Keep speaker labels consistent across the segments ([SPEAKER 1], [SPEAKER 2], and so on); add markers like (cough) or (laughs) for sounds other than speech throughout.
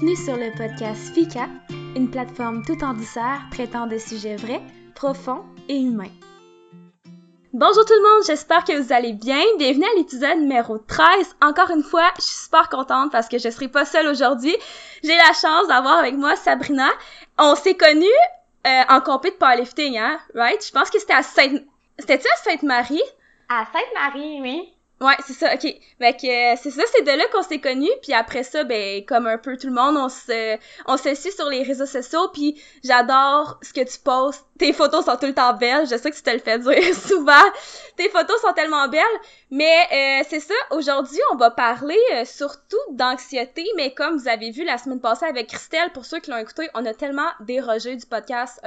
[SPEAKER 1] Bienvenue sur le podcast FICA, une plateforme tout en douceur traitant de sujets vrais, profonds et humains. Bonjour tout le monde, j'espère que vous allez bien. Bienvenue à l'épisode numéro 13. Encore une fois, je suis super contente parce que je serai pas seule aujourd'hui. J'ai la chance d'avoir avec moi Sabrina. On s'est connus euh, en compé de powerlifting, hein, right? Je pense que c'était à Sainte... C'était-tu à Sainte-Marie?
[SPEAKER 2] À Sainte-Marie, oui.
[SPEAKER 1] Ouais, c'est ça, ok. Euh, c'est ça, c'est de là qu'on s'est connus, puis après ça, ben comme un peu tout le monde, on se on se suit sur les réseaux sociaux, puis j'adore ce que tu postes. Tes photos sont tout le temps belles, je sais que tu te le fais dire (laughs) souvent. Tes photos sont tellement belles, mais euh, c'est ça, aujourd'hui, on va parler euh, surtout d'anxiété, mais comme vous avez vu la semaine passée avec Christelle, pour ceux qui l'ont écouté, on a tellement dérogé du podcast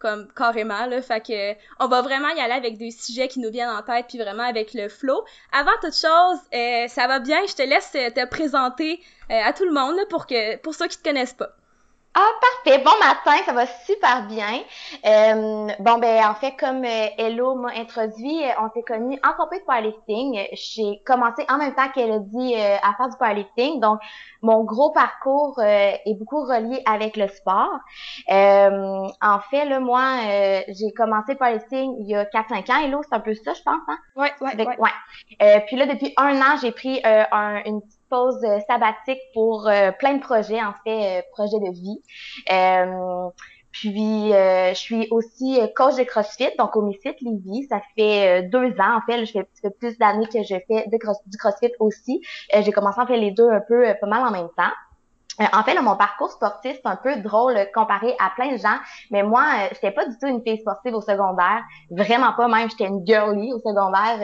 [SPEAKER 1] comme carrément là, fait que on va vraiment y aller avec des sujets qui nous viennent en tête puis vraiment avec le flow. Avant toute chose, euh, ça va bien, je te laisse te présenter euh, à tout le monde pour que pour ceux qui te connaissent pas.
[SPEAKER 2] Ah, parfait. Bon matin, ça va super bien. Euh, bon, ben en fait, comme euh, Hello m'a introduit, euh, on s'est connus en compétition de powerlifting. J'ai commencé en même temps qu'elle a dit à faire du powerlifting. Donc, mon gros parcours est beaucoup relié avec le sport. en fait, là, moi, j'ai commencé le powerlifting il y a 4-5 ans. Hello, c'est un peu ça, je pense, hein?
[SPEAKER 1] Ouais, ouais, ouais.
[SPEAKER 2] ouais. puis là, depuis un an, j'ai pris un, une pause euh, sabbatique pour euh, plein de projets, en fait, euh, projets de vie. puis, je suis aussi coach de CrossFit, donc au MIFIT Lévis. Ça fait deux ans, en fait. Je fais, ça fait plus d'années que je fais du CrossFit aussi. J'ai commencé à faire les deux un peu pas mal en même temps. En fait, là, mon parcours sportif, c'est un peu drôle comparé à plein de gens, mais moi, je j'étais pas du tout une fille sportive au secondaire, vraiment pas même, j'étais une girly au secondaire.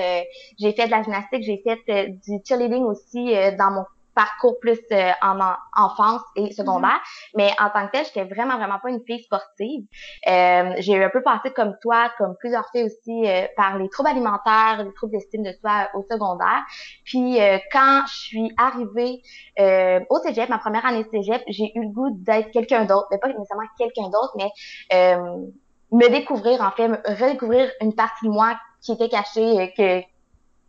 [SPEAKER 2] j'ai fait de la gymnastique, j'ai fait du cheerleading aussi dans mon parcours plus euh, en, enfance et secondaire. Mm-hmm. Mais en tant que telle, j'étais vraiment, vraiment pas une fille sportive. Euh, j'ai un peu passé comme toi, comme plusieurs filles aussi, euh, par les troubles alimentaires, les troubles d'estime de soi au secondaire. Puis quand je suis arrivée au cégep, ma première année de cégep, j'ai eu le goût d'être quelqu'un d'autre. Mais pas nécessairement quelqu'un d'autre, mais me découvrir, en fait, redécouvrir une partie de moi qui était cachée, que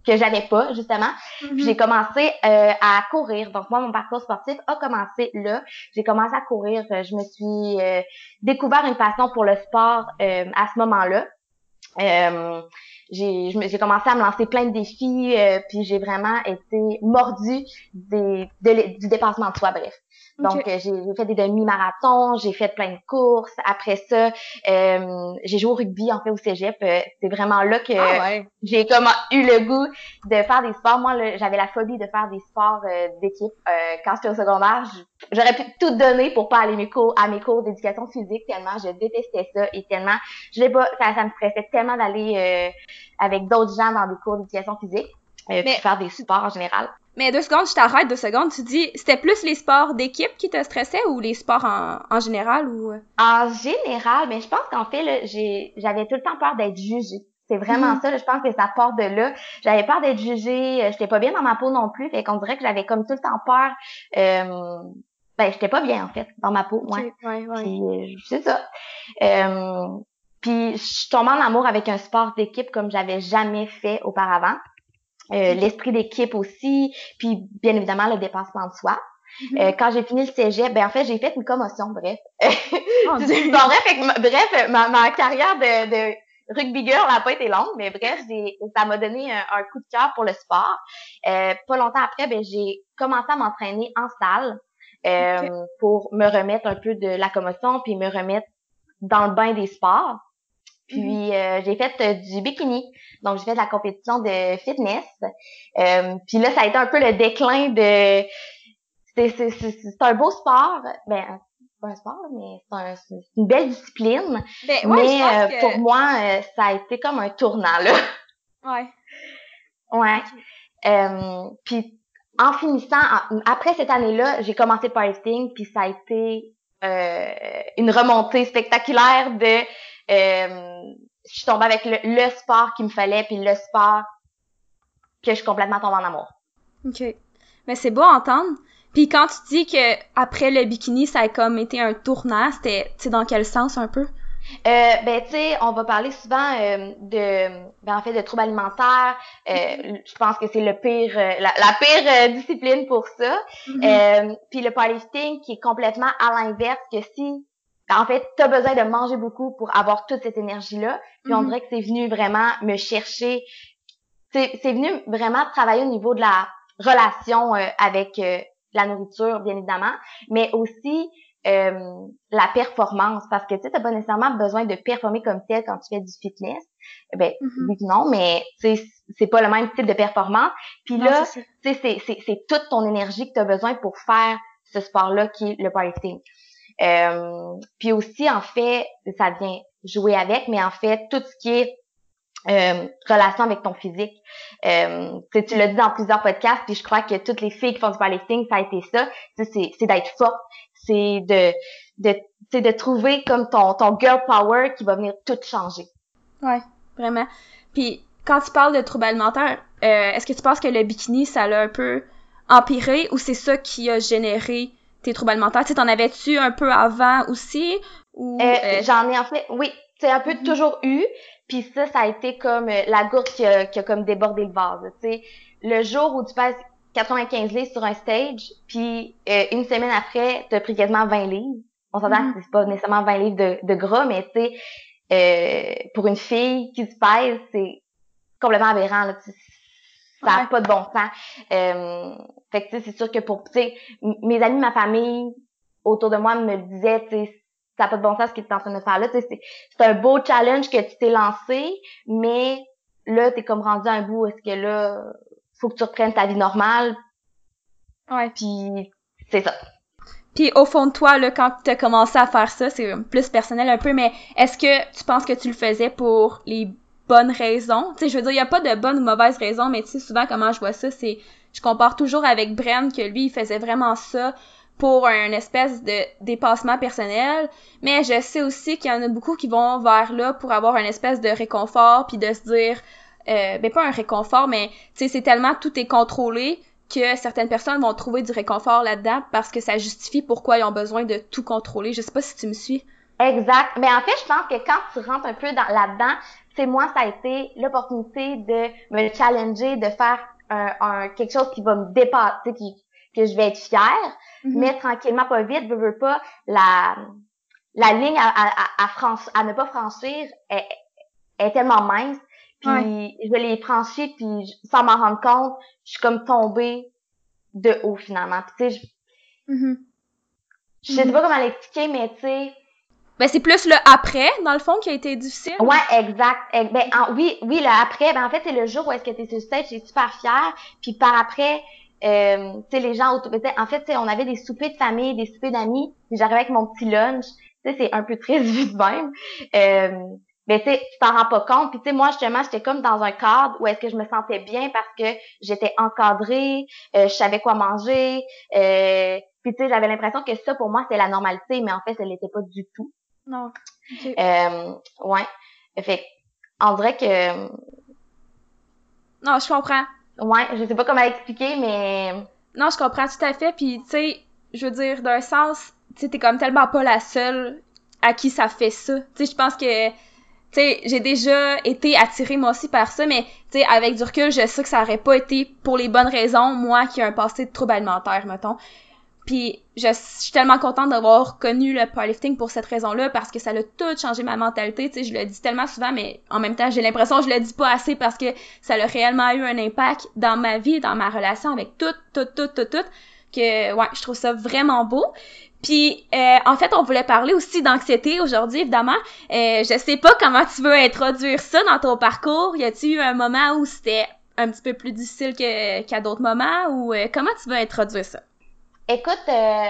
[SPEAKER 2] que j'avais pas justement. Mm-hmm. J'ai commencé euh, à courir. Donc moi mon parcours sportif a commencé là. J'ai commencé à courir. Euh, je me suis euh, découvert une passion pour le sport à ce moment-là. j'ai j'ai commencé à me lancer plein de défis puis j'ai vraiment été mordue des, du dépassement de soi bref donc, euh, j'ai fait des demi-marathons, j'ai fait plein de courses. Après ça, euh, j'ai joué au rugby, en fait, au cégep. Euh, c'est vraiment là que ah j'ai comme eu le goût de faire des sports. Moi, j'avais la phobie de faire des sports d'équipe. quand j'étais au secondaire, j'aurais pu tout donner pour pas aller mes cours, à mes cours d'éducation physique tellement je détestais ça et tellement je pas ça, ça me stressait tellement d'aller avec d'autres gens dans des cours d'éducation physique euh, faire des sports en général.
[SPEAKER 1] Mais deux secondes, je t'arrête deux secondes. Tu dis, c'était plus les sports d'équipe qui te stressaient ou les sports en, en général ou? Euh?
[SPEAKER 2] En général, mais je pense qu'en fait, j'ai, j'avais tout le temps peur d'être jugée. C'est vraiment mhm. ça, je pense que ça part de là. J'avais peur d'être jugée, euh, j'étais pas bien dans ma peau non plus, fait qu'on dirait que j'avais comme tout le temps peur. Euh, ben, j'étais pas bien en fait dans ma peau, ouais.
[SPEAKER 1] ouais, ouais.
[SPEAKER 2] Puis euh, c'est ça. Euh, puis je suis tombée en amour avec un sport d'équipe comme j'avais jamais fait auparavant. Euh, l'esprit d'équipe aussi, puis bien évidemment le dépassement de soi. Mm-hmm. Euh, quand j'ai fini le cégep, ben en fait j'ai fait une commotion, bref. Oh, (laughs) bref, bref, ma, ma carrière de, de rugby girl n'a pas été longue, mais bref, ça m'a donné un, coup de cœur pour le sport. Euh, pas longtemps après, ben j'ai commencé à m'entraîner en salle euh, pour me remettre un peu de la commotion, puis me remettre dans le bain des sports. Puis mhm. euh, j'ai fait euh, du bikini. Donc j'ai fait de la compétition de fitness. Euh, puis là, ça a été un peu le déclin de c'est un beau sport. Ben pas un sport, mais c'est une belle discipline. Ben, mais pour moi, ça a été comme un tournant là. (laughs)
[SPEAKER 1] Ouais.
[SPEAKER 2] Ouais. puis en finissant, après cette année-là, j'ai commencé le powerlifting, puis ça a été une remontée spectaculaire de euh, je suis tombée avec le, sport qu'il me fallait, puis le sport que je suis complètement tombée en amour.
[SPEAKER 1] OK. Mais c'est beau à entendre. Puis quand tu dis que après le bikini, ça a comme été un tournant, c'était dans quel sens un peu?
[SPEAKER 2] Euh, ben, tu sais, on va parler souvent euh, de, ben, en fait, de troubles alimentaires. Euh, je pense que c'est le pire, euh, la, la, pire euh, discipline pour ça. Mm-hmm. Puis le powerlifting qui est complètement à l'inverse que si, en fait, tu as besoin de manger beaucoup pour avoir toute cette énergie-là. Puis on mm-hmm. dirait que c'est venu vraiment me chercher. C'est venu vraiment travailler au niveau de la relation avec la nourriture, bien évidemment, mais aussi euh, la performance parce que tu sais t'as pas nécessairement besoin de performer comme tel quand tu fais du fitness ben mm-hmm. oui non mais c'est pas le même type de performance puis là tu sais c'est toute ton énergie que tu as besoin pour faire ce sport là qui est le powerlifting euh, puis aussi en fait ça vient jouer avec mais en fait tout ce qui est euh, relation avec ton physique. Euh, tu l'as dit dans plusieurs podcasts, puis je crois que toutes les filles qui font du powerlifting, ça a été ça. C'est d'être forte, c'est de de de trouver comme ton ton girl power qui va venir tout changer.
[SPEAKER 1] Ouais, vraiment. Puis quand tu parles de troubles alimentaires, euh, est-ce que tu penses que le bikini ça l'a un peu empiré ou c'est ça qui a généré tes troubles alimentaires Tu t'en avais-tu un peu avant aussi ou
[SPEAKER 2] euh, J'en ai en fait, oui, c'est un peu mm-hmm. toujours eu. Puis ça, ça a été comme euh, la goutte qui a, qui a comme débordé le vase. Tu sais, le jour où tu passes 95 livres sur un stage, puis euh, une semaine après, tu as pris quasiment 20 livres. On s'entend mm-hmm. que c'est pas nécessairement 20 livres de, de gras, mais tu sais, euh, pour une fille qui se pèse, c'est complètement aberrant. Là, ça n'a pas de bon sens. Euh, fait que c'est sûr que pour, tu sais, mes amis, ma famille autour de moi me disaient, tu sais, ça n'a pas de bon sens ce que tu es en train de faire là. C'est un beau challenge que tu t'es lancé, mais là, tu es comme rendu à un bout. Est-ce que là, faut que tu reprennes ta vie normale?
[SPEAKER 1] Ouais.
[SPEAKER 2] Puis c'est ça.
[SPEAKER 1] Puis au fond de toi, là, quand tu as commencé à faire ça, c'est plus personnel un peu, mais est-ce que tu penses que tu le faisais pour les bonnes raisons? Tu je veux dire, il n'y a pas de bonnes ou mauvaises raisons, mais tu sais, souvent, comment je vois ça, c'est... Je compare toujours avec Bren, que lui, il faisait vraiment ça pour un espèce de dépassement personnel, mais je sais aussi qu'il y en a beaucoup qui vont vers là pour avoir un espèce de réconfort puis de se dire euh, ben pas un réconfort mais tu sais c'est tellement tout est contrôlé que certaines personnes vont trouver du réconfort là-dedans parce que ça justifie pourquoi ils ont besoin de tout contrôler. Je sais pas si tu me suis.
[SPEAKER 2] Exact. Mais en fait, je pense que quand tu rentres un peu dans là-dedans, c'est moi ça a été l'opportunité de me challenger, de faire un, un quelque chose qui va me dépasser, qui que je vais être fière, mm-hmm. mais tranquillement, pas vite, je veux pas la la ligne à, à, à, à ne pas franchir est, est tellement mince. Puis je l'ai franchi, puis sans m'en rendre compte, je suis comme tombée de haut finalement. Puis tu sais, je, mm-hmm. je sais pas comment l'expliquer, mais tu sais.
[SPEAKER 1] Ben c'est plus le après, dans le fond, qui a été difficile.
[SPEAKER 2] Ouais, exact. Ben oui, oui, le après, ben en fait c'est le jour où est-ce que t'es sur stage, j'étais super fière. Puis par après, euh, tu sais, les gens autour, en fait, on avait des soupers de famille, des soupers d'amis, j'arrivais avec mon petit lunch, tu sais, c'est un peu triste (laughs) vu de même. Euh, mais tu sais, tu t'en rends pas compte. Puis tu sais, moi, justement, j'étais comme dans un cadre où est-ce que je me sentais bien parce que j'étais encadrée, euh, je savais quoi manger. Euh, puis tu sais, j'avais l'impression que ça, pour moi, c'était la normalité, mais en fait, ça l'était pas du tout.
[SPEAKER 1] Non.
[SPEAKER 2] Euh, ouais. Fait on dirait que...
[SPEAKER 1] Non, je comprends.
[SPEAKER 2] Ouais, je sais pas comment expliquer, mais...
[SPEAKER 1] Non, je comprends tout à fait. Puis, tu sais, je veux dire, d'un sens, tu sais, t'es comme tellement pas la seule à qui ça fait ça. Tu sais, je pense que, tu sais, j'ai déjà été attirée moi aussi par ça, mais, tu sais, avec du recul, je sais que ça aurait pas été pour les bonnes raisons, moi qui ai un passé de trouble alimentaire, mettons. Puis je, suis tellement contente d'avoir connu le powerlifting pour cette raison-là parce que ça a tout changé ma mentalité. Tu sais, je le dis tellement souvent, mais en même temps, j'ai l'impression que je le dis pas assez parce que ça a réellement eu un impact dans ma vie, dans ma relation avec tout, tout, tout, tout, tout, que ouais, je trouve ça vraiment beau. Puis euh, en fait, on voulait parler aussi d'anxiété aujourd'hui, évidemment. Euh, je sais pas comment tu veux introduire ça dans ton parcours. Y a-t-il eu un moment où c'était un petit peu plus difficile qu'à d'autres moments? Ou euh, comment tu veux introduire ça?
[SPEAKER 2] Écoute, euh,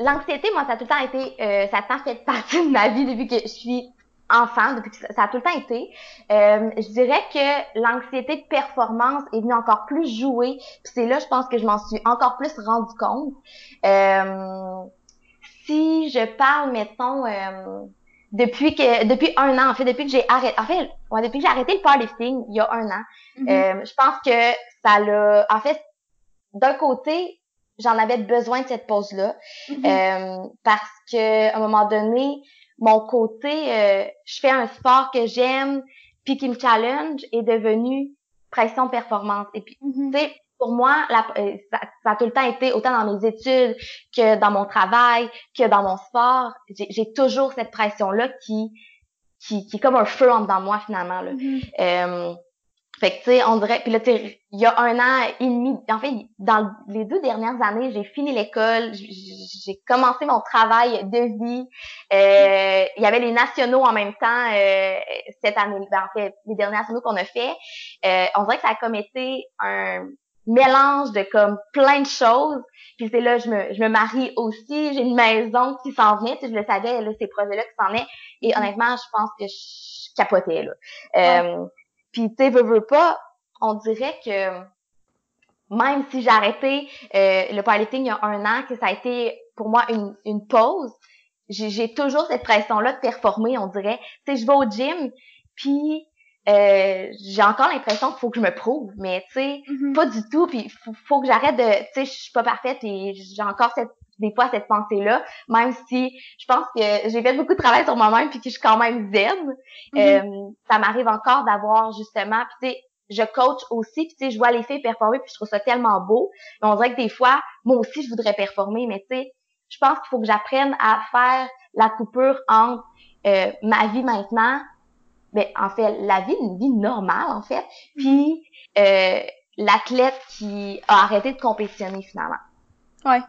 [SPEAKER 2] l'anxiété, moi, ça a tout le temps été, euh, ça a tout le temps fait partie de ma vie depuis que je suis enfant, depuis que ça a tout le temps été. Euh, je dirais que l'anxiété de performance est venue encore plus jouer. Puis c'est là, je pense que je m'en suis encore plus rendu compte. si je parle, mettons, depuis que depuis un an, en fait, depuis que j'ai arrêté, en fait, ouais, depuis que j'ai arrêté le powerlifting il y a un an, mm-hmm. je pense que ça l'a, en fait, d'un côté, j'en avais besoin de cette pause-là. Mm-hmm. euh, parce que à un moment donné, mon côté, euh, je fais un sport que j'aime, puis qui me challenge, est devenu pression performance. Et puis, mm-hmm. tu sais, pour moi, la, euh, ça, a tout le temps été autant dans mes études que dans mon travail, que dans mon sport. J'ai toujours cette pression-là qui, qui, qui est comme un feu en dedans moi finalement. Là. Mm-hmm. euh, fait que tu sais, on dirait, puis là, il y a un an et demi, en fait, dans les deux dernières années, j'ai fini l'école, j'ai commencé mon travail de vie. Euh, il y avait les nationaux en même temps euh, cette année, ben, en fait, les derniers nationaux qu'on a fait. Euh, on dirait que ça a comme été un mélange de comme plein de choses. Puis c'est là, je me, je me marie aussi, j'ai une maison qui s'en venait, tu sais, je le savais, là, ces projets-là qui s'en venaient. Et mm-hmm. honnêtement, je pense que je capotais, là. Euh, puis, tu sais, veux, veux pas, on dirait que même si j'ai arrêté euh, le powerlifting il y a un an, que ça a été pour moi une, une pause, j'ai toujours cette pression-là de performer, on dirait. Tu sais, je vais au gym, puis euh, j'ai encore l'impression qu'il faut que je me prouve, mais tu sais, mm-hmm. pas du tout. Puis faut, faut que j'arrête de, tu sais, je suis pas parfaite et j'ai encore cette des fois cette pensée-là, même si je pense que j'ai fait beaucoup de travail sur moi-même puis que je suis quand même zen. Mm-hmm. euh, ça m'arrive encore d'avoir justement, tu sais, je coach aussi, puis tu sais, je vois les filles performer, puis je trouve ça tellement beau. Mais on dirait que des fois, moi aussi, je voudrais performer, mais tu sais, je pense qu'il faut que j'apprenne à faire la coupure entre euh, ma vie maintenant, ben en fait, la vie, une vie normale en fait, puis euh, l'athlète qui a arrêté de compétitionner finalement.
[SPEAKER 1] Ouais.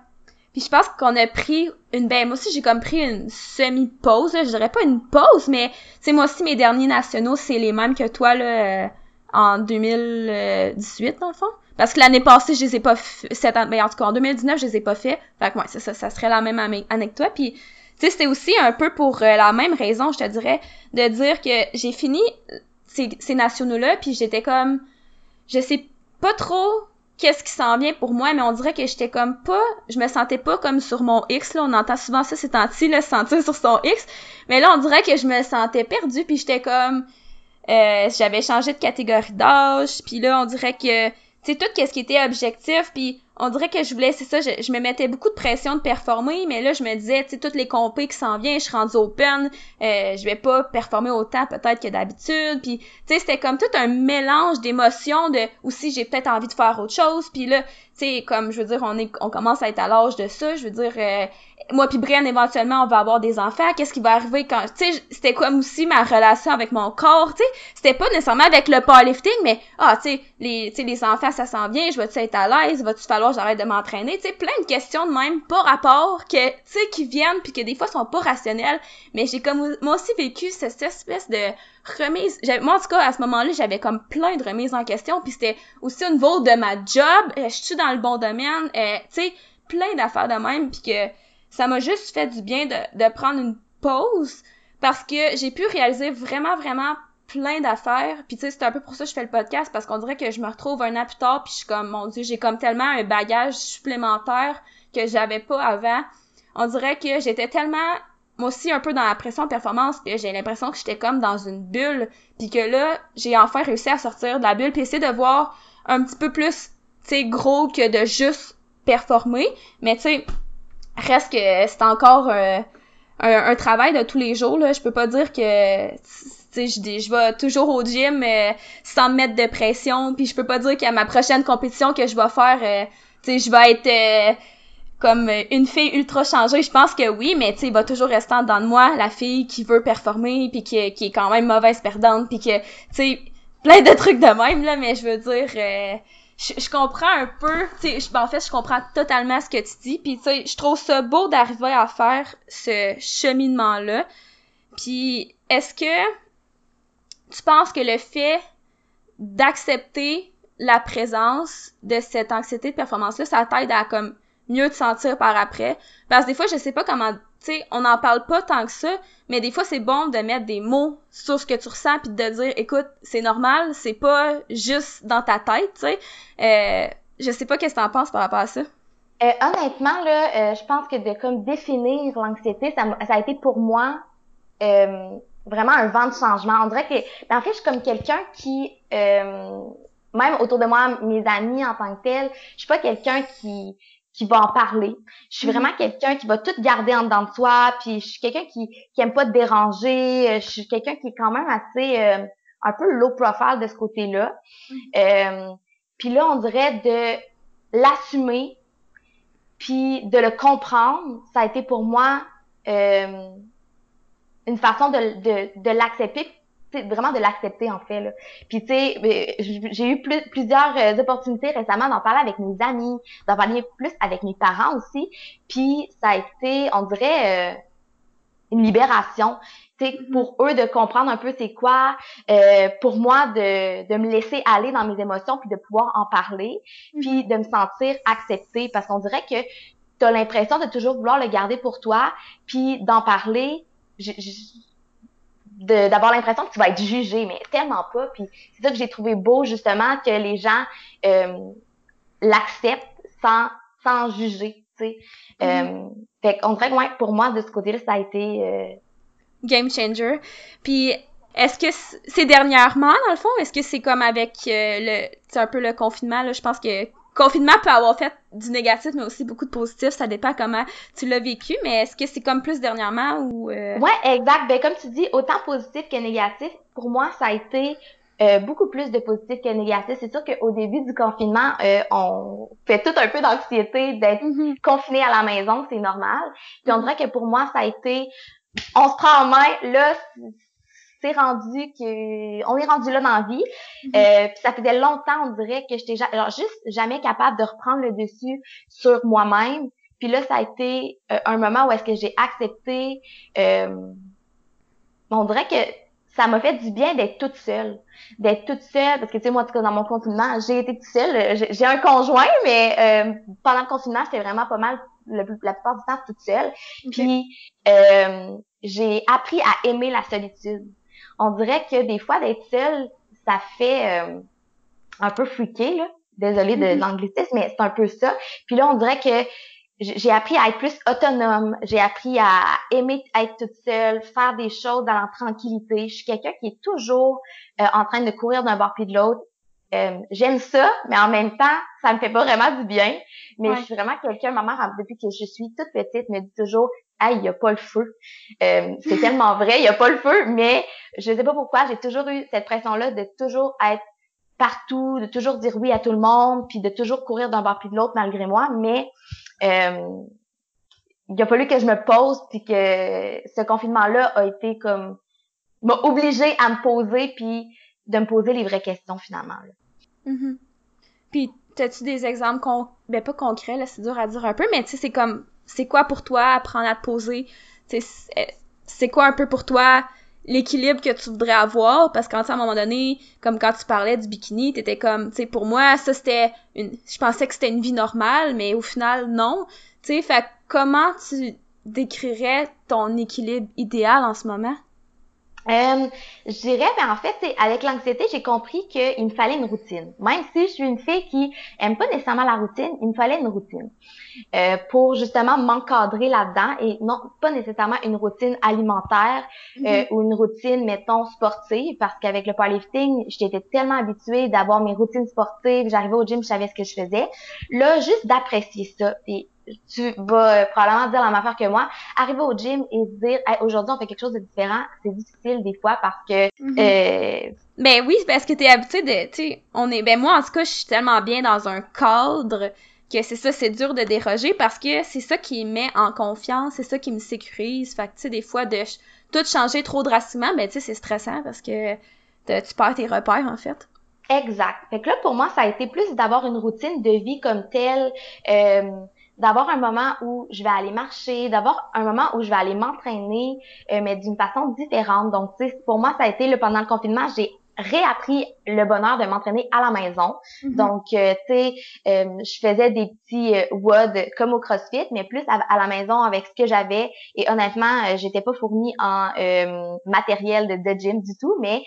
[SPEAKER 1] Puis je pense qu'on a pris une ben moi aussi j'ai comme pris une semi-pause, je dirais pas une pause mais c'est moi aussi mes derniers nationaux, c'est les mêmes que toi là euh, en 2018 dans le fond. Parce que l'année passée, je les ai pas fait, cette mais ben, en tout cas en 2019, je les ai pas fait. Fait que ouais, ça, ça, ça serait la même avec toi puis tu sais c'était aussi un peu pour euh, la même raison, je te dirais de dire que j'ai fini ces, ces nationaux là puis j'étais comme je sais pas trop qu'est-ce qui s'en vient pour moi, mais on dirait que j'étais comme pas, je me sentais pas comme sur mon X, là, on entend souvent ça ces temps-ci, le sentir sur son X, mais là, on dirait que je me sentais perdue, puis j'étais comme, euh, j'avais changé de catégorie d'âge, puis là, on dirait que, tu sais, tout ce qui était objectif, puis on dirait que je voulais, c'est ça, je, me mettais beaucoup de pression de performer, mais là, je me disais, tu sais, toutes les compés qui s'en viennent, je suis rendue open, euh, je vais pas performer autant peut-être que d'habitude, puis tu sais, c'était comme tout un mélange d'émotions, de aussi j'ai peut-être envie de faire autre chose, puis là, sais, comme je veux dire, on est, on commence à être à l'âge de ça, je veux dire, euh, moi puis Brian éventuellement on va avoir des enfants qu'est-ce qui va arriver quand tu sais c'était comme aussi ma relation avec mon corps tu sais. C'était pas nécessairement avec le powerlifting mais ah tu sais les tu sais les enfants ça s'en vient je vais tu être à l'aise va tu falloir j'arrête de m'entraîner tu sais plein de questions de même pas rapport que tu sais qui viennent puis que des fois sont pas rationnelles. Mais j'ai comme moi aussi vécu cette espèce de remise moi en tout cas à ce moment-là j'avais comme plein de remises en question puis c'était aussi au niveau de ma job je suis dans le bon domaine euh, tu sais plein d'affaires de même puis que ça m'a juste fait du bien de, de prendre une pause parce que j'ai pu réaliser vraiment, vraiment plein d'affaires. Puis tu sais, c'est un peu pour ça que je fais le podcast parce qu'on dirait que je me retrouve un an plus tard puis je suis comme, mon dieu, j'ai comme tellement un bagage supplémentaire que j'avais pas avant. On dirait que j'étais tellement moi aussi un peu dans la pression de performance que j'ai l'impression que j'étais comme dans une bulle puis que là j'ai enfin réussi à sortir de la bulle puis essayer de voir un petit peu plus tu sais gros que de juste performer mais tu sais reste que c'est encore euh, un, travail de tous les jours. Là. Je peux pas dire que je, je vais toujours au gym euh, sans me mettre de pression. Puis je peux pas dire qu'à ma prochaine compétition que je vais faire, euh, je vais être euh, comme une fille ultra changée. Je pense que oui, mais tu il va toujours rester dans de moi la fille qui veut performer puis qui, qui est quand même mauvaise perdante puis que tu sais plein de trucs de même là. Mais je veux dire je, comprends un peu, tu sais, ben, en fait, je comprends totalement ce que tu dis, puis tu sais, je trouve ça beau d'arriver à faire ce cheminement-là. Puis, est-ce que tu penses que le fait d'accepter la présence de cette anxiété de performance-là, ça t'aide à comme mieux te sentir par après? Parce que des fois, je sais pas comment tu sais, on n'en parle pas tant que ça, mais des fois, c'est bon de mettre des mots sur ce que tu ressens puis de dire, écoute, c'est normal, c'est pas juste dans ta tête, tu sais. Euh, je sais pas qu'est-ce que t'en penses par rapport à ça.
[SPEAKER 2] Euh, honnêtement, là, euh, je pense que de comme définir l'anxiété, ça, a été pour moi vraiment un vent de changement. On dirait que, ben, en fait, je suis comme quelqu'un qui, même autour de moi, mes amis en tant que tel, je suis pas quelqu'un qui qui va en parler. Je suis mm-hmm. vraiment quelqu'un qui va tout garder en dedans de soi, puis je suis quelqu'un qui qui aime pas te déranger, je suis quelqu'un qui est quand même assez euh, un peu low profile de ce côté-là. Mm-hmm. Euh, puis là, on dirait de l'assumer, puis de le comprendre, ça a été pour moi euh, une façon de, de, de l'accepter vraiment de l'accepter en fait là. Puis tu sais, j'ai eu plus, plusieurs euh, opportunités récemment d'en parler avec mes amis, d'en parler plus avec mes parents aussi. Puis ça a été, on dirait, euh, une libération. Tu sais, mm-hmm. pour eux de comprendre un peu c'est quoi, euh, pour moi de, de me laisser aller dans mes émotions puis de pouvoir en parler, puis mm-hmm. de me sentir acceptée parce qu'on dirait que tu as l'impression de toujours vouloir le garder pour toi, puis d'en parler d'avoir l'impression que tu vas être jugé, mais tellement pas. Puis c'est ça que j'ai trouvé beau, justement, que les gens euh, l'acceptent sans, sans juger, tu sais. Mm-hmm. euh, fait qu'on dirait que, ouais, pour moi, de ce côté-là, ça a été... Euh...
[SPEAKER 1] Game changer. Puis est-ce que c'est dernièrement, dans le fond? Est-ce que c'est comme avec euh, le... C'est un peu le confinement, là? Je pense que confinement peut avoir fait du négatif, mais aussi beaucoup de positif. Ça dépend comment tu l'as vécu, mais est-ce que c'est comme plus dernièrement ou... Euh...
[SPEAKER 2] Ouais, exact. Ben, comme tu dis, autant positif que négatif, pour moi, ça a été euh, beaucoup plus de positif que négatif. C'est sûr qu'au début du confinement, euh, on fait tout un peu d'anxiété d'être mm-hmm. confiné à la maison, c'est normal. Puis on mm-hmm. dirait que pour moi, ça a été... On se prend en main, là, c'est rendu que on est rendu là dans la vie. Mm-hmm. euh, puis ça faisait longtemps, on dirait que j'étais alors juste jamais capable de reprendre le dessus sur moi-même. Puis là, ça a été euh, un moment où est-ce que j'ai accepté. Euh, on dirait que ça m'a fait du bien d'être toute seule, d'être toute seule parce que tu sais moi en tout cas dans mon confinement j'ai été toute seule. J'ai un conjoint, mais euh, pendant le confinement j'étais vraiment pas mal la plupart du temps toute seule. Puis euh, j'ai appris à aimer la solitude on dirait que des fois, d'être seule, ça fait euh, un peu freaké, là. Désolée de mm-hmm. l'anglicisme, mais c'est un peu ça. Puis là, on dirait que j'ai appris à être plus autonome, j'ai appris à aimer être toute seule, faire des choses dans la tranquillité. Je suis quelqu'un qui est toujours euh, en train de courir d'un bord puis de l'autre. Euh, j'aime ça, mais en même temps, ça me fait pas vraiment du bien. Mais je suis vraiment quelqu'un, ma mère, depuis que je suis toute petite, me dit toujours, hey, il y a pas le feu. Euh, c'est (laughs) tellement vrai, il y a pas le feu, mais je sais pas pourquoi, j'ai toujours eu cette pression-là de toujours être partout, de toujours dire oui à tout le monde, puis de toujours courir d'un bord puis de l'autre malgré moi, mais euh, il a fallu que je me pose puis que ce confinement-là a été comme m'a obligé à me poser puis de me poser les vraies questions finalement. Là.
[SPEAKER 1] Mm-hmm. Puis t'as-tu des exemples con... ben pas concrets là, c'est dur à dire un peu, mais tu sais c'est comme c'est quoi pour toi apprendre à te poser? C'est quoi un peu pour toi l'équilibre que tu voudrais avoir? Parce qu'à un moment donné comme quand tu parlais du bikini t'étais comme tu sais pour moi ça c'était une je pensais que c'était une vie normale mais au final non. Tu sais fait comment tu décrirais ton équilibre idéal en ce moment?
[SPEAKER 2] Euh, je dirais, ben en fait, avec l'anxiété, j'ai compris qu'il me fallait une routine. Même si je suis une fille qui aime pas nécessairement la routine, il me fallait une routine euh, pour justement m'encadrer là-dedans et non pas nécessairement une routine alimentaire euh, mm-hmm. ou une routine, mettons, sportive, parce qu'avec le powerlifting, j'étais tellement habituée d'avoir mes routines sportives, j'arrivais au gym, je savais ce que je faisais. Là, juste d'apprécier ça et tu vas euh, probablement dire la même affaire que moi. Arriver au gym et se dire aujourd'hui on fait quelque chose de différent, c'est difficile des fois parce que mm-hmm.
[SPEAKER 1] euh... Ben oui, parce que t'es habitué de, tu sais, on est, ben moi en tout cas, je suis tellement bien dans un cadre que c'est ça, c'est dur de déroger parce que c'est ça qui me met en confiance, c'est ça qui me sécurise. Fait que tu sais, des fois de tout changer trop drastiquement, ben tu sais, c'est stressant parce que tu perds tes repères en fait.
[SPEAKER 2] Exact. Fait que là, pour moi, ça a été plus d'avoir une routine de vie comme telle. Euh, d'avoir un moment où je vais aller marcher, d'avoir un moment où je vais aller m'entraîner, euh, mais d'une façon différente. Donc, tu sais, pour moi, ça a été le pendant le confinement, j'ai réappris le bonheur de m'entraîner à la maison. Mm-hmm. Donc, euh, tu sais, euh, je faisais des petits WOD comme au CrossFit, mais plus à, la maison avec ce que j'avais. Et honnêtement, j'étais pas fournie en matériel de, de, gym du tout, mais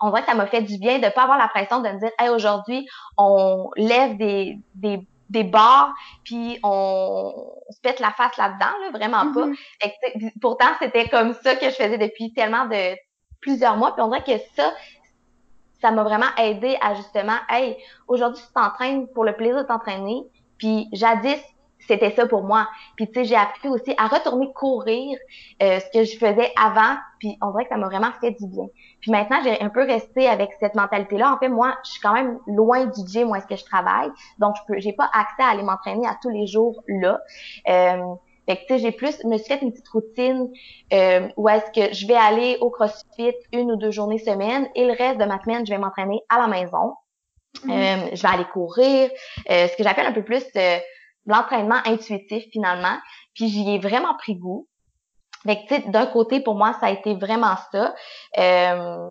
[SPEAKER 2] on dirait que ça m'a fait du bien de pas avoir la pression de me dire, hey, aujourd'hui, on lève des, des des bars, puis on, se pète la face là-dedans, là, vraiment pas. Mm-hmm. pourtant, c'était comme ça que je faisais depuis tellement de plusieurs mois, puis on dirait que ça, ça m'a vraiment aidé à justement, hey, aujourd'hui tu t'entraînes pour le plaisir de t'entraîner, Puis jadis, c'était ça pour moi. Puis tu sais, j'ai appris aussi à retourner courir euh, ce que je faisais avant, puis on dirait que ça m'a vraiment fait du bien. Puis maintenant, j'ai un peu resté avec cette mentalité-là. En fait, moi, je suis quand même loin du gym où est-ce que je travaille, donc je peux, j'ai pas accès à aller m'entraîner à tous les jours là. Euh, fait que tu sais, j'ai plus, me suis fait une petite routine euh, où est-ce que je vais aller au CrossFit une ou deux journées semaine et le reste de ma semaine, je vais m'entraîner à la maison. Mm. Euh, je vais aller courir, euh, ce que j'appelle un peu plus euh, l'entraînement intuitif finalement. Puis j'y ai vraiment pris goût. Fait que, tu sais, d'un côté, pour moi, ça a été vraiment ça. Euh,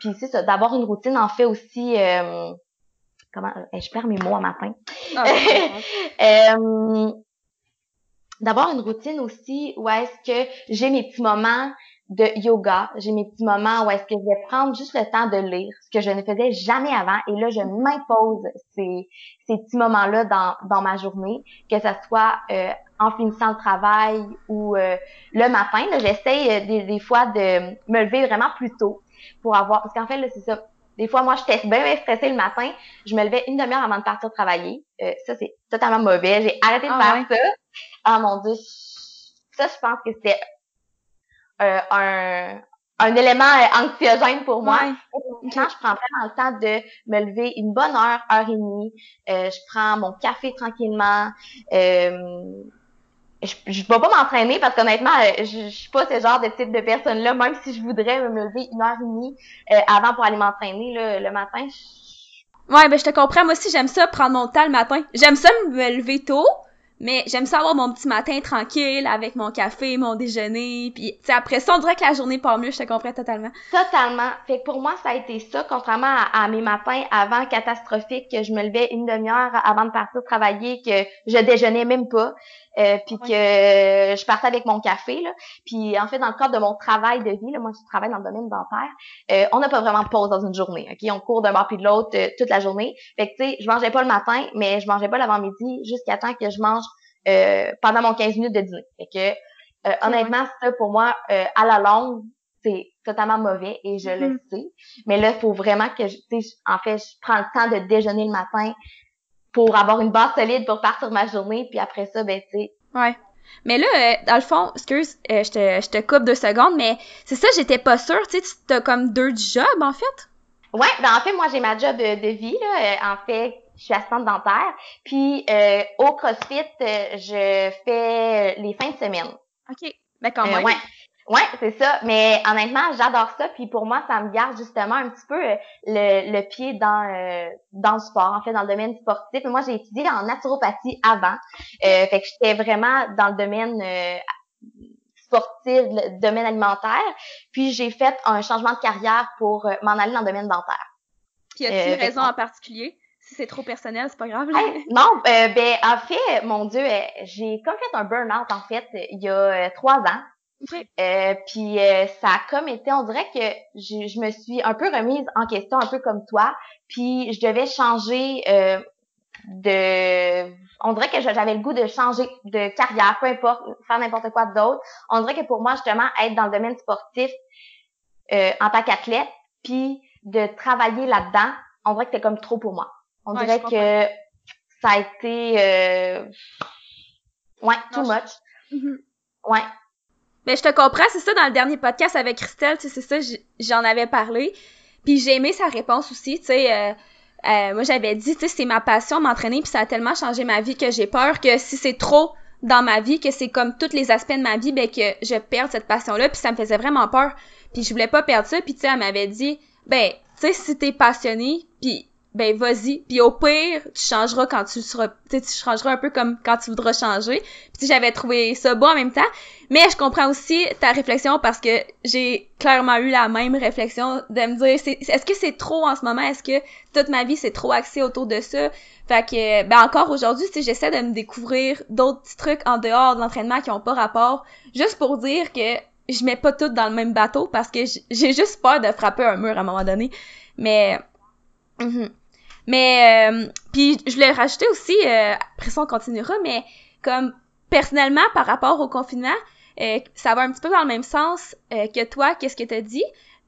[SPEAKER 2] puis c'est ça, d'avoir une routine en fait aussi... Euh, comment... Eh, je perds mes mots à matin. Ah, (laughs) euh, d'avoir une routine aussi où est-ce que j'ai mes petits moments de yoga, j'ai mes petits moments où est-ce que je vais prendre juste le temps de lire, ce que je ne faisais jamais avant, et là je m'impose ces, ces petits moments-là dans, dans ma journée, que ce soit euh, en finissant le travail ou euh, le matin. J'essaie euh, des, des, fois de me lever vraiment plus tôt pour avoir, parce qu'en fait là c'est ça. Des fois, moi, j'étais bien, bien stressée le matin. Je me levais une demi-heure avant de partir travailler. ça, c'est totalement mauvais. J'ai arrêté de ah faire ça. Ah mon Dieu, ça, je pense que c'était euh, un, un élément euh, anxiogène pour moi. Quand je prends vraiment le temps de me lever une bonne heure, heure et demie, euh, je prends mon café tranquillement. Euh, je, je vais pas m'entraîner parce qu'honnêtement, je, je suis pas ce genre de type de personne-là, même si je voudrais me lever une heure et demie avant pour aller m'entraîner le matin.
[SPEAKER 1] Ouais, ben je te comprends. Moi aussi, j'aime ça prendre mon temps le matin. J'aime ça me lever tôt, mais j'aime ça avoir mon petit matin tranquille avec mon café, mon déjeuner, puis après ça, on dirait que la journée part mieux, je te comprends totalement.
[SPEAKER 2] Totalement. Fait que pour moi, ça a été ça, contrairement à, mes matins avant catastrophiques, que je me levais une demi-heure avant de partir travailler, que je déjeunais même pas, euh, puis que je partais avec mon café. Là. Puis en fait, dans le cadre de mon travail de vie, là, moi je travaille dans le domaine dentaire, euh, on n'a pas vraiment de pause dans une journée. Ok, On court d'un bord puis de l'autre euh, toute la journée. Fait que tu sais, je mangeais pas le matin, mais je mangeais pas l'avant-midi jusqu'à temps que je mange euh, pendant mon 15 minutes de dîner. Fait que, euh, honnêtement, ça, pour moi, euh, à la longue, c'est totalement mauvais et je le mm-hmm. sais. Mais là, il faut vraiment que, je, en fait, je prends le temps de déjeuner le matin pour avoir une base solide pour partir ma journée. Puis après ça, ben, tu sais.
[SPEAKER 1] Ouais. Mais là, dans le fond, excuse, je, te, je te coupe deux secondes, mais c'est ça, j'étais pas sûre, tu sais, tu as comme deux jobs, en fait?
[SPEAKER 2] Ouais, ben en fait, moi, j'ai ma job de, vie, là. En fait, je suis assistante dentaire. Puis euh, au CrossFit, euh, je fais les fins de semaine.
[SPEAKER 1] OK. Ben quand euh, même.
[SPEAKER 2] ouais. Ouais, c'est ça. Mais honnêtement, j'adore ça. Puis pour moi, ça me garde justement un petit peu le, le pied dans dans le sport, en fait, dans le domaine sportif. Moi, j'ai étudié en naturopathie avant. Euh, fait que j'étais vraiment dans le domaine sportif, le domaine alimentaire. Puis j'ai fait un changement de carrière pour m'en aller dans le domaine dentaire.
[SPEAKER 1] Puis as-tu une raison en particulier? si c'est trop personnel, c'est pas grave.
[SPEAKER 2] non, euh, ben en fait, mon Dieu, euh, j'ai comme fait un burn-out en fait il y a euh, trois ans. Euh, puis ça a comme été, on dirait que je, je, me suis un peu remise en question, un peu comme toi. Puis je devais changer de, on dirait que j'avais le goût de changer de carrière, peu importe, faire n'importe quoi d'autre. On dirait que pour moi justement être dans le domaine sportif en tant qu'athlète, puis de travailler là-dedans, on dirait que c'était comme trop pour moi. On dirait que ça a été euh... ouais, too much. Mm-hmm. Ouais.
[SPEAKER 1] Mais je te comprends, c'est ça dans le dernier podcast avec Christelle, tu sais, c'est ça, j'en avais parlé. Puis j'ai aimé sa réponse aussi, tu sais. Euh, euh, moi, j'avais dit, tu sais, c'est ma passion, m'entraîner, puis ça a tellement changé ma vie que j'ai peur que si c'est trop dans ma vie, que c'est comme tous les aspects de ma vie, ben que je perds cette passion-là, puis ça me faisait vraiment peur. Puis je voulais pas perdre ça, puis tu sais, elle m'avait dit, ben, tu sais, si t'es passionné, puis ben vas-y. Puis au pire, tu changeras quand tu seras, tu tu changeras un peu comme quand tu voudras changer. Puis j'avais trouvé ça beau en même temps, mais je comprends aussi ta réflexion parce que j'ai clairement eu la même réflexion de me dire, est-ce que c'est trop en ce moment? Est-ce que toute ma vie c'est trop axé autour de ça? Fait que ben encore aujourd'hui, si j'essaie de me découvrir d'autres trucs en dehors de l'entraînement qui ont pas rapport, juste pour dire que je mets pas tout dans le même bateau parce que j'ai juste peur de frapper un mur à un moment donné. Mais mm-hmm. Mais euh, puis je l'ai rajouté aussi, euh, après ça on continuera, mais comme personnellement par rapport au confinement, euh, ça va un petit peu dans le même sens que toi, qu'est-ce que t'as dit.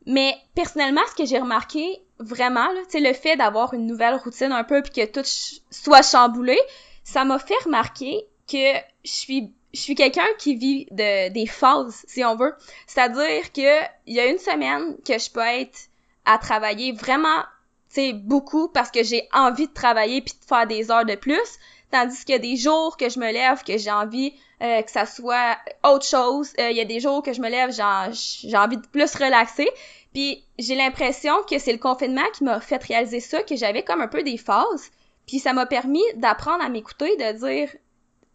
[SPEAKER 1] Mais personnellement, ce que j'ai remarqué vraiment, sais, le fait d'avoir une nouvelle routine un peu puis que tout soit chamboulé, ça m'a fait remarquer que je suis je suis quelqu'un qui vit de des phases, si on veut. C'est-à-dire que il y a une semaine que je peux être à travailler vraiment, sais, beaucoup parce que j'ai envie de travailler puis de faire des heures de plus. Tandis qu'il y a des jours que je me lève que j'ai envie euh, que ça soit autre chose. Euh, il y a des jours que je me lève, j'ai envie de plus relaxer. Puis j'ai l'impression que c'est le confinement qui m'a fait réaliser ça, que j'avais comme un peu des phases. Puis ça m'a permis d'apprendre à m'écouter, de dire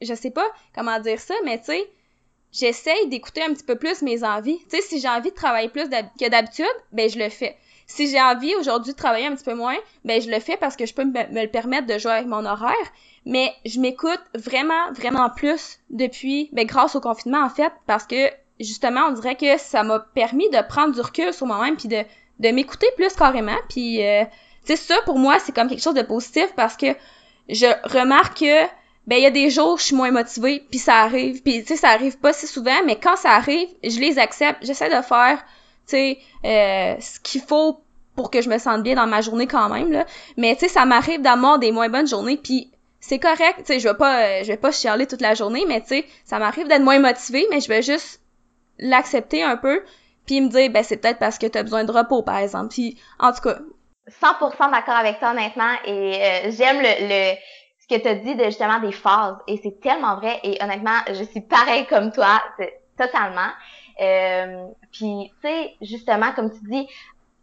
[SPEAKER 1] je sais pas comment dire ça, mais tu sais, j'essaye d'écouter un petit peu plus mes envies. Tu sais, si j'ai envie de travailler plus que d'habitude, ben je le fais. Si j'ai envie aujourd'hui de travailler un petit peu moins, ben je le fais parce que je peux me, le permettre de jouer avec mon horaire. Mais je m'écoute vraiment, vraiment plus depuis, ben grâce au confinement en fait, parce que justement, on dirait que ça m'a permis de prendre du recul sur moi-même puis de, de m'écouter plus carrément. Puis, euh, tu sais, ça pour moi, c'est comme quelque chose de positif parce que je remarque que ben il y a des jours où je suis moins motivée, puis ça arrive, puis tu sais ça arrive pas si souvent, mais quand ça arrive, je les accepte, j'essaie de faire sais euh, ce qu'il faut pour que je me sente bien dans ma journée quand même là, mais tu sais ça m'arrive d'avoir des moins bonnes journées puis c'est correct, tu sais je vais pas euh, je vais pas chialer toute la journée, mais tu sais ça m'arrive d'être moins motivée, mais je vais juste l'accepter un peu puis me dire ben c'est peut-être parce que tu as besoin de repos par exemple. Puis en tout cas.
[SPEAKER 2] 100% d'accord avec toi maintenant et euh, j'aime le, le ce que tu as dit de justement des phases et c'est tellement vrai et honnêtement je suis pareil comme toi totalement euh, puis tu sais justement comme tu dis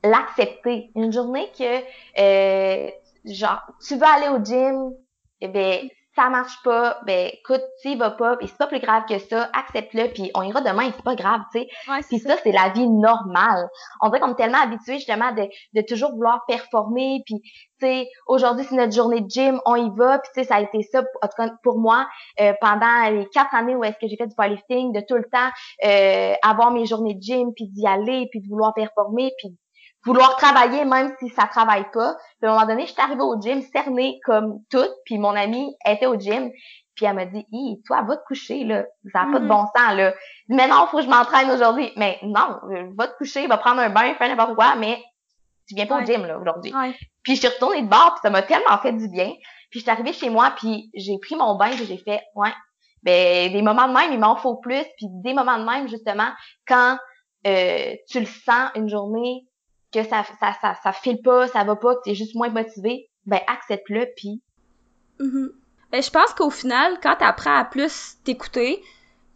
[SPEAKER 2] l'accepter. Une journée que euh, genre tu veux aller au gym eh ben ça marche pas, ben écoute, tu vas pas, et c'est pas plus grave que ça, accepte-le, puis on ira demain, c'est pas grave, tu sais. puis ça, c'est la vie normale. On dirait qu'on est tellement habitué justement de, de toujours vouloir performer, puis tu sais, aujourd'hui c'est notre journée de gym, on y va, puis tu sais, ça a été ça, pour moi, euh, pendant les quatre années où est-ce que j'ai fait du powerlifting, de tout le temps euh, avoir mes journées de gym, puis d'y aller, puis de vouloir performer, puis vouloir travailler même si ça travaille pas. Puis à un moment donné, je suis arrivée au gym cernée comme toute, puis mon amie était au gym, puis elle m'a dit "Hi, toi va te coucher là, ça n'a pas de mm-hmm. bon sens là. Mais non, faut que je m'entraîne aujourd'hui." Mais non, va te coucher, va prendre un bain, fais n'importe quoi, mais tu viens pas au gym là aujourd'hui. Puis je suis retournée de bord, puis ça m'a tellement fait du bien. Puis je suis arrivée chez moi, puis j'ai pris mon bain, puis j'ai fait "Ouais, ben des moments de même, il m'en faut plus." Puis des moments de même justement quand euh, tu le sens une journée que ça, ça, ça, file pas, ça va pas, que t'es juste moins motivé, ben accepte-le, puis...
[SPEAKER 1] Mm-hmm. Ben, je pense qu'au final, quand t'apprends à plus t'écouter,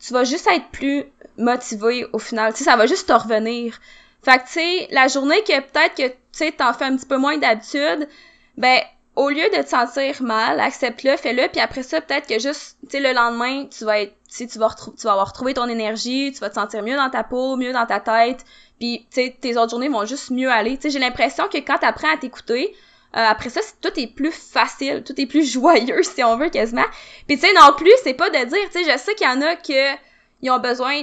[SPEAKER 1] tu vas juste être plus motivé au final. Tu ça va juste te revenir. Fait que, tu sais, la journée que peut-être que, tu sais, t'en fais un petit peu moins d'habitude, ben, au lieu de te sentir mal, accepte-le, fais-le, puis après ça, peut-être que juste, tu sais, le lendemain, tu vas être, tu vas, tu vas avoir retrouvé ton énergie, tu vas te sentir mieux dans ta peau, mieux dans ta tête, puis tu sais, tes autres journées vont juste mieux aller. Tu sais, j'ai l'impression que quand t'apprends à t'écouter, euh, après ça, tout est plus facile, tout est plus (laughs) joyeux, si on veut, quasiment. Puis tu sais, non plus, c'est pas de dire, tu sais, je sais qu'il y en a que ils ont besoin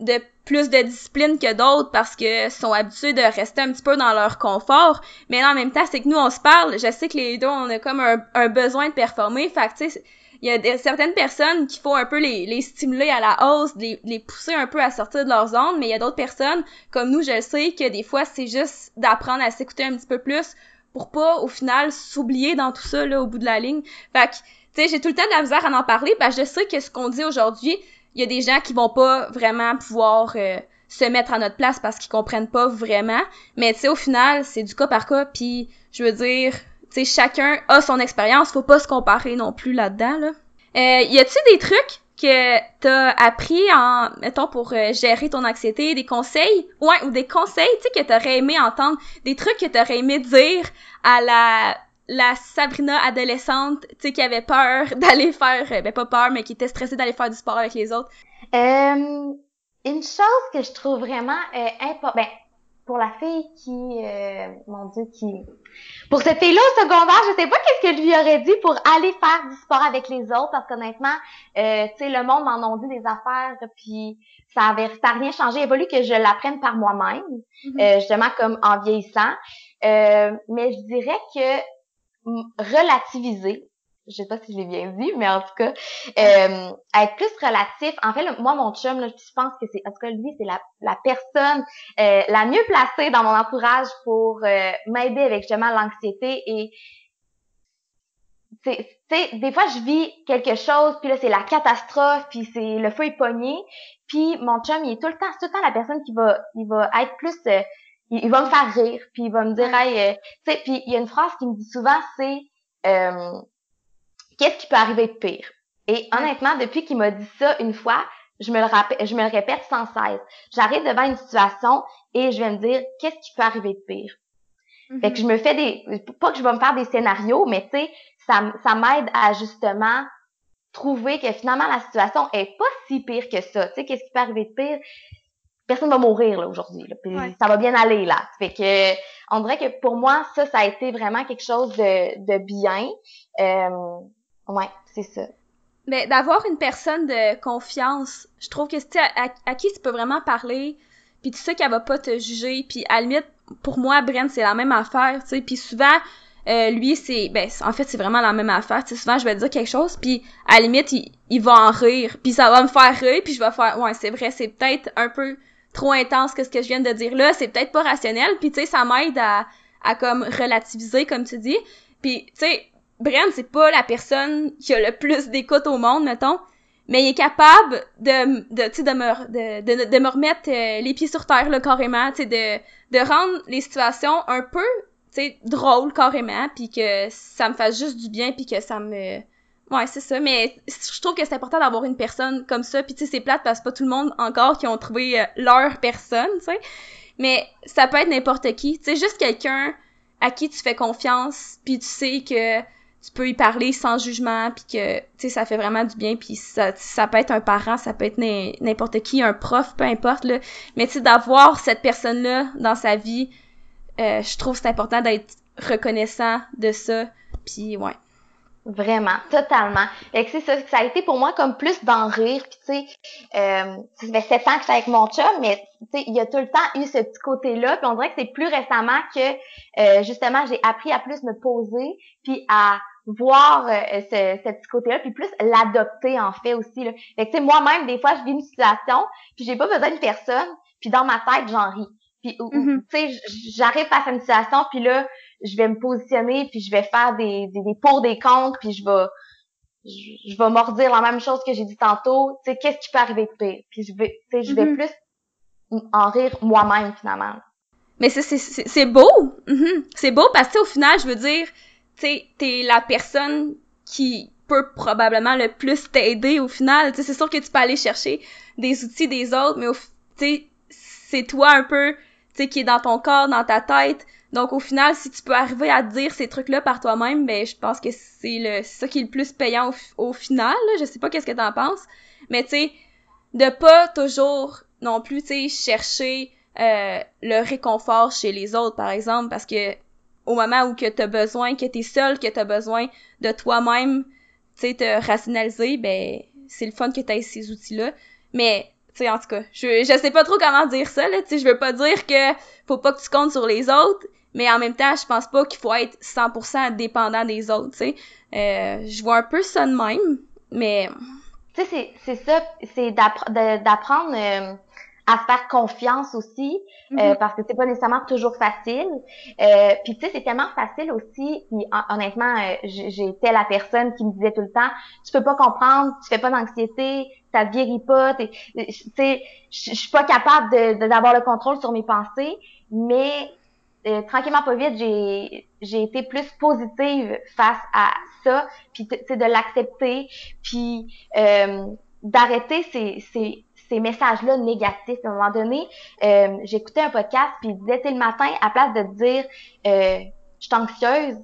[SPEAKER 1] de plus de discipline que d'autres parce que sont habitués de rester un petit peu dans leur confort. Mais en même temps, c'est que nous, on se parle. Je sais que les deux, on a comme un, besoin de performer. Fait que, tu sais, il y a des, certaines personnes qui font un peu les, stimuler à la hausse, les, pousser un peu à sortir de leur zone, mais il y a d'autres personnes, comme nous, je le sais, que des fois, c'est juste d'apprendre à s'écouter un petit peu plus pour pas, au final, s'oublier dans tout ça, là, au bout de la ligne. Fait que, tu sais, j'ai tout le temps de la misère à en parler, parce que je sais que ce qu'on dit aujourd'hui, il y a des gens qui vont pas vraiment pouvoir euh, se mettre à notre place parce qu'ils comprennent pas vraiment. Mais tu sais, au final, c'est du cas par cas. Puis, je veux dire, sais, chacun a son expérience. Faut pas se comparer non plus là-dedans. Là. Euh, y a-tu des trucs que t'as appris en, mettons, pour euh, gérer ton anxiété, des conseils, ouais, ou des conseils, tu sais, que t'aurais aimé entendre, des trucs que t'aurais aimé dire à la la Sabrina adolescente, tu sais, qui avait peur (laughs) d'aller faire, euh, ben pas peur, mais qui était stressée d'aller faire du sport avec les autres?
[SPEAKER 2] Euh, une chose que je trouve vraiment euh, importante, ben, pour la fille qui, euh, mon Dieu, qui, pour cette fille-là au secondaire, je sais pas qu'est-ce que lui aurait dit pour aller faire du sport avec les autres, parce qu'honnêtement, euh, tu sais, le monde m'en a dit des affaires, puis ça avait, ça rien changé. Il a fallu que je l'apprenne par moi-même, mm-hmm. justement comme en vieillissant. mais je dirais que relativiser. Je sais pas si je l'ai bien dit, mais en tout cas, euh, être plus relatif. En fait, moi, mon chum, là, je pense que c'est, en tout cas, lui, c'est la, la personne euh, la mieux placée dans mon entourage pour euh, m'aider avec justement l'anxiété et c'est, des fois, je vis quelque chose, puis là, c'est la catastrophe, puis c'est le feu est pogné, puis mon chum, il est tout le temps, tout le temps la personne qui va, il va être plus, euh, il, va me faire rire, puis il va me dire, hey, euh, tu sais, puis il y a une phrase qui me dit souvent, c'est, euh, qu'est-ce qui peut arriver de pire? Et honnêtement, depuis qu'il m'a dit ça une fois, je me le rappelle, je me le répète sans cesse. J'arrive devant une situation et je vais me dire, qu'est-ce qui peut arriver de pire? Fait que je me fais des, pas que je vais me faire des scénarios, mais tu sais, ça, ça m'aide à justement trouver que finalement la situation est pas si pire que ça. Tu sais, qu'est-ce qui peut arriver de pire? Personne va mourir là aujourd'hui. Ça va bien aller là. Fait que on dirait que pour moi ça, ça a été vraiment quelque chose de, de bien. Euh, ouais, c'est ça.
[SPEAKER 1] Mais d'avoir une personne de confiance, je trouve que c'est à, à, qui tu peux vraiment parler, puis tu sais qu'elle va pas te juger, puis à la limite pour moi Brent c'est la même affaire, tu sais, puis souvent euh, lui, c'est, ben, en fait, c'est vraiment la même affaire. Tu souvent, je vais dire quelque chose, puis à la limite, il, il va en rire, puis ça va me faire rire, puis je vais faire, ouais, c'est vrai, c'est peut-être un peu trop intense que ce que je viens de dire là, c'est peut-être pas rationnel, puis tu sais, ça m'aide à, à comme relativiser, comme tu dis. Puis, tu sais, Brent, c'est pas la personne qui a le plus d'écoute au monde, mettons, mais il est capable de, de, tu de me, de, de, me remettre euh, les pieds sur terre, là, carrément, tu de, de rendre les situations un peu sais, drôle carrément, puis que ça me fasse juste du bien, puis que ça me... Ouais, c'est ça, mais je trouve que c'est important d'avoir une personne comme ça, puis tu sais, c'est plate parce que pas tout le monde encore qui ont trouvé euh, leur personne, tu sais, mais ça peut être n'importe qui, tu sais, juste quelqu'un à qui tu fais confiance, puis tu sais que tu peux y parler sans jugement, puis que, tu sais, ça fait vraiment du bien, puis ça, ça peut être un parent, ça peut être n'importe qui, un prof, peu importe, là, mais tu sais, d'avoir cette personne-là dans sa vie, euh, je trouve c'est important d'être reconnaissant de ça. Puis ouais.
[SPEAKER 2] Vraiment, totalement. Fait que c'est ça, ça a été pour moi comme plus d'en rire. Puis tu sais, euh, ça fait sept ans que je suis avec mon chum, mais tu sais, il y a tout le temps eu ce petit côté-là. Puis on dirait que c'est plus récemment que euh, justement j'ai appris à plus me poser, puis à voir euh, ce, ce, petit côté-là, puis plus l'adopter en fait aussi. Là. Fait que tu sais, moi-même, des fois, je vis une situation, puis j'ai pas besoin de personne, puis dans ma tête, j'en ris. Puis, mm-hmm. tu sais, j'arrive face à une situation, puis là, je vais me positionner, puis je vais faire des, des, des pour, des contre, puis je vais, je, je vais mordir la même chose que j'ai dit tantôt. Tu sais, qu'est-ce qui peut arriver de pire? Puis je vais, tu sais, je vais mm-hmm. plus en rire moi-même, finalement.
[SPEAKER 1] Mais c'est, c'est, c'est beau! Mm-hmm. C'est beau parce que, au final, je veux dire, tu t'es la personne qui peut probablement le plus t'aider au final. Tu c'est sûr que tu peux aller chercher des outils des autres, mais c'est toi un peu tu qui est dans ton corps, dans ta tête. Donc au final, si tu peux arriver à dire ces trucs-là par toi-même, ben je pense que c'est le ça qui est le plus payant au, final. Là. Je sais pas qu'est-ce que t'en penses, mais tu sais, de pas toujours non plus, tu chercher euh, le réconfort chez les autres, par exemple, parce que au moment où que t'as besoin, que t'es seul, que t'as besoin de toi-même, tu sais, te rationaliser, ben c'est le fun que t'aies ces outils-là. Mais sais, en tout cas, je, je sais pas trop comment dire ça, là, tu sais, je veux pas dire que faut pas que tu comptes sur les autres, mais en même temps, je pense pas qu'il faut être 100% dépendant des autres, tu sais. Euh, je vois un peu ça de même, mais...
[SPEAKER 2] Tu sais, c'est ça, c'est d'apprendre euh, à faire confiance aussi, euh, mm-hmm. parce que c'est pas nécessairement toujours facile. Euh, puis tu sais, c'est tellement facile aussi. Puis honnêtement, euh, j'étais la personne qui me disait tout le temps, tu peux pas comprendre, tu fais pas d'anxiété, ça vieillit pas. Tu sais, je suis pas capable de d'avoir le contrôle sur mes pensées, mais euh, tranquillement pas vite, j'ai j'ai été plus positive face à ça, puis tu de l'accepter, puis euh, d'arrêter ces, ces ces messages-là négatifs. À un moment donné, euh, j'écoutais un podcast, puis il disait, le matin, à place de dire, euh, je suis anxieuse,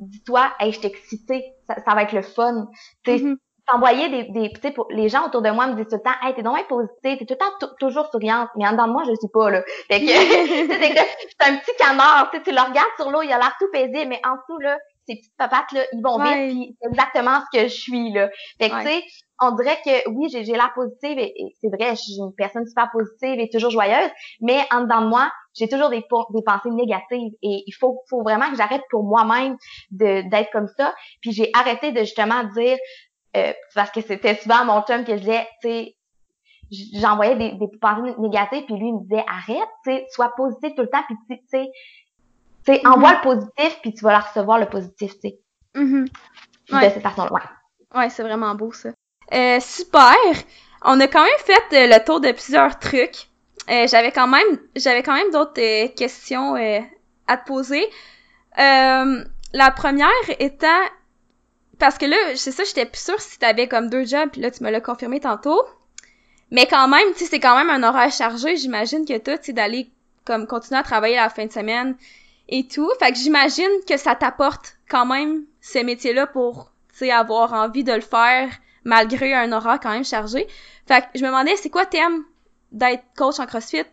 [SPEAKER 2] dis-toi, hey, je suis excitée, ça, ça, va être le fun. Mm-hmm. des, des tu sais, les gens autour de moi me disent tout le temps, hey, t'es donc positive, t'es tout le temps toujours souriante, mais en dedans de moi, je suis pas, là. Fait que, (laughs) c'est un petit canard, tu sais, tu le regardes sur l'eau, il a l'air tout paisible, mais en dessous, là, ces petites papates, là, ils vont vite, puis c'est exactement ce que je suis, là. Fait que, tu sais, on dirait que oui, j'ai l'air positive et, c'est vrai, je suis une personne super positive et toujours joyeuse, mais en dedans de moi, j'ai toujours des, des pensées négatives et il faut, faut vraiment que j'arrête pour moi-même d'être comme ça. Puis j'ai arrêté de justement dire, euh, parce que c'était souvent mon chum que je disais, tu sais, j'envoyais des, des pensées négatives puis lui il me disait arrête, tu sais, sois positif tout le temps puis tu sais, tu sais, envoie mm-hmm. le positif puis tu vas la recevoir le positif, tu sais.
[SPEAKER 1] Mm-hmm.
[SPEAKER 2] de cette façon-là.
[SPEAKER 1] Ouais, c'est vraiment beau ça. Euh, super. On a quand même fait euh, le tour de plusieurs trucs. Euh, j'avais quand même j'avais quand même d'autres euh, questions à te poser. la première étant parce que là, c'est ça, j'étais plus sûre si t'avais comme deux jobs, puis là tu me l'as confirmé tantôt. Mais quand même, tu sais, c'est quand même un horaire chargé. J'imagine que toi, tu sais, d'aller comme continuer à travailler la fin de semaine et tout. Fait que j'imagine que ça t'apporte quand même ces métiers-là pour, tu sais, avoir envie de le faire malgré un horaire quand même chargé. Fait que je me demandais, c'est quoi thème d'être coach en CrossFit?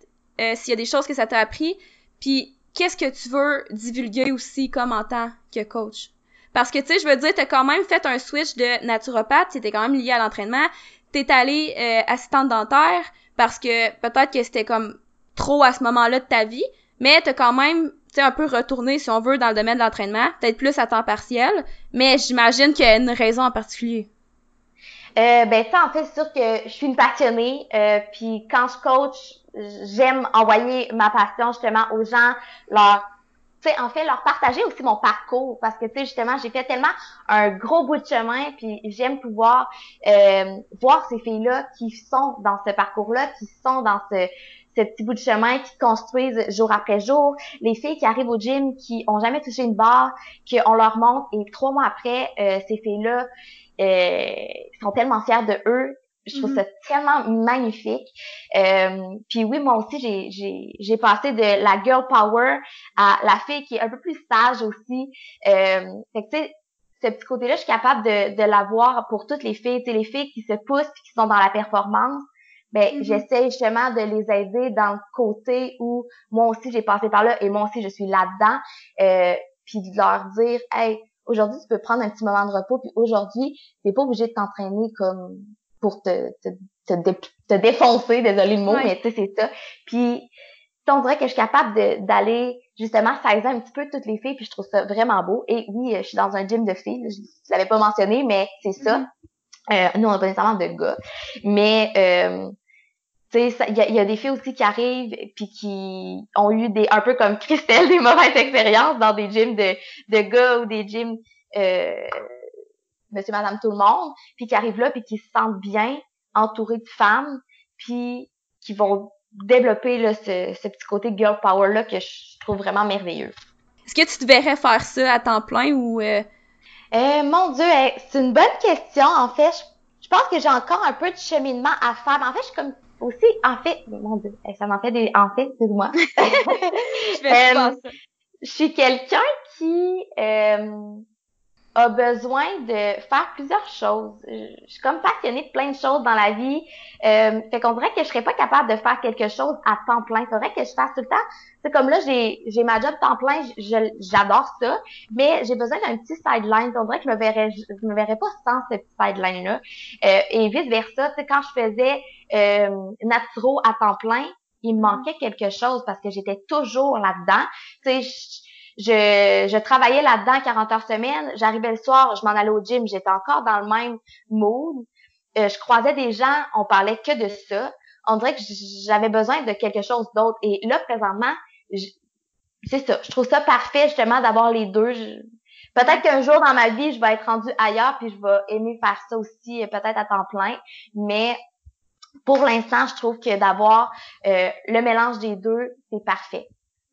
[SPEAKER 1] Euh, S'il y a des choses que ça t'a appris, puis qu'est-ce que tu veux divulguer aussi comme en tant que coach? Parce que, tu sais, je veux dire, t'as quand même fait un switch de naturopathe, c'était quand même lié à l'entraînement. T'es allé euh, assistante dentaire parce que peut-être que c'était comme trop à ce moment-là de ta vie, mais t'as quand même, tu sais, un peu retourné, si on veut, dans le domaine de l'entraînement, peut-être plus à temps partiel, mais j'imagine qu'il y a une raison en particulier.
[SPEAKER 2] Euh, ben ça, en fait, c'est sûr que je suis une passionnée. Euh, puis quand je coach, j'aime envoyer ma passion justement aux gens, leur tu sais, en fait, leur partager aussi mon parcours parce que, tu sais, justement, j'ai fait tellement un gros bout de chemin, puis j'aime pouvoir euh, voir ces filles-là qui sont dans ce parcours-là, qui sont dans ce, ce petit bout de chemin, qui construisent jour après jour. Les filles qui arrivent au gym, qui ont jamais touché une barre, qu'on leur montre, et trois mois après, euh, ces filles-là euh, sont tellement fiers de eux je trouve ça mm-hmm. tellement magnifique. Euh, puis oui, moi aussi, j'ai, j'ai, j'ai passé de la girl power à la fille qui est un peu plus sage aussi. Euh, fait que tu sais, ce petit côté-là, je suis capable de, de l'avoir pour toutes les filles. Tu sais, les filles qui se poussent et qui sont dans la performance. Ben, mm-hmm. j'essaie justement de les aider dans le côté où moi aussi j'ai passé par là et moi aussi je suis là-dedans. Euh, puis de leur dire, hey, aujourd'hui tu peux prendre un petit moment de repos puis aujourd'hui t'es pas obligé de t'entraîner comme pour te, te, te, te défoncer, désolé le mot, mais tu sais, c'est ça. Puis, on dirait que je suis capable d'aller justement sizer un petit peu toutes les filles, puis je trouve ça vraiment beau. Et oui, je suis dans un gym de filles, je, je l'avais pas mentionné, mais c'est ça. Mm-hmm. euh, nous, on n'a pas nécessairement de gars. Mais euh, il y a, y a, des filles aussi qui arrivent puis qui ont eu des un peu comme Christelle (laughs) des mauvaises expériences dans des gyms de, de gars ou des gyms euh, monsieur, madame, tout le monde, puis qui arrivent là, puis qui se sentent bien, entourés de femmes, puis qui vont développer là, ce, ce petit côté girl power là que je trouve vraiment merveilleux.
[SPEAKER 1] Est-ce que tu te verrais faire ça à temps plein ou euh...
[SPEAKER 2] Euh, mon Dieu, c'est une bonne question. En fait, je, pense que j'ai encore un peu de cheminement à faire. En fait, je suis comme aussi, en fait, mon Dieu, ça m'en fait des, en fait, excuse-moi. (laughs) je (laughs) euh, Je suis quelqu'un qui euh, a besoin de faire plusieurs choses. Je suis comme passionnée de plein de choses dans la vie. Euh, fait qu'on dirait que je serais pas capable de faire quelque chose à temps plein. C'est vrai que je fasse tout le temps. C'est comme là, j'ai, j'ai ma job temps plein, j'adore ça, mais j'ai besoin d'un petit sideline. On dirait que je me verrais, je me verrais pas sans ce petit sideline-là. Euh, et vice versa, tu quand je faisais euh, naturo à temps plein, il me manquait quelque chose parce que j'étais toujours là-dedans. Je, travaillais là-dedans 40 heures semaine. J'arrivais le soir, je m'en allais au gym, j'étais encore dans le même mood. Euh, je croisais des gens, on parlait que de ça. On dirait que j'avais besoin de quelque chose d'autre. Et là, présentement, c'est ça. Je trouve ça parfait justement d'avoir les deux. Peut-être qu'un jour dans ma vie, je vais être rendue ailleurs, puis je vais aimer faire ça aussi, peut-être à temps plein. Mais pour l'instant, je trouve que d'avoir euh, le mélange des deux, c'est parfait.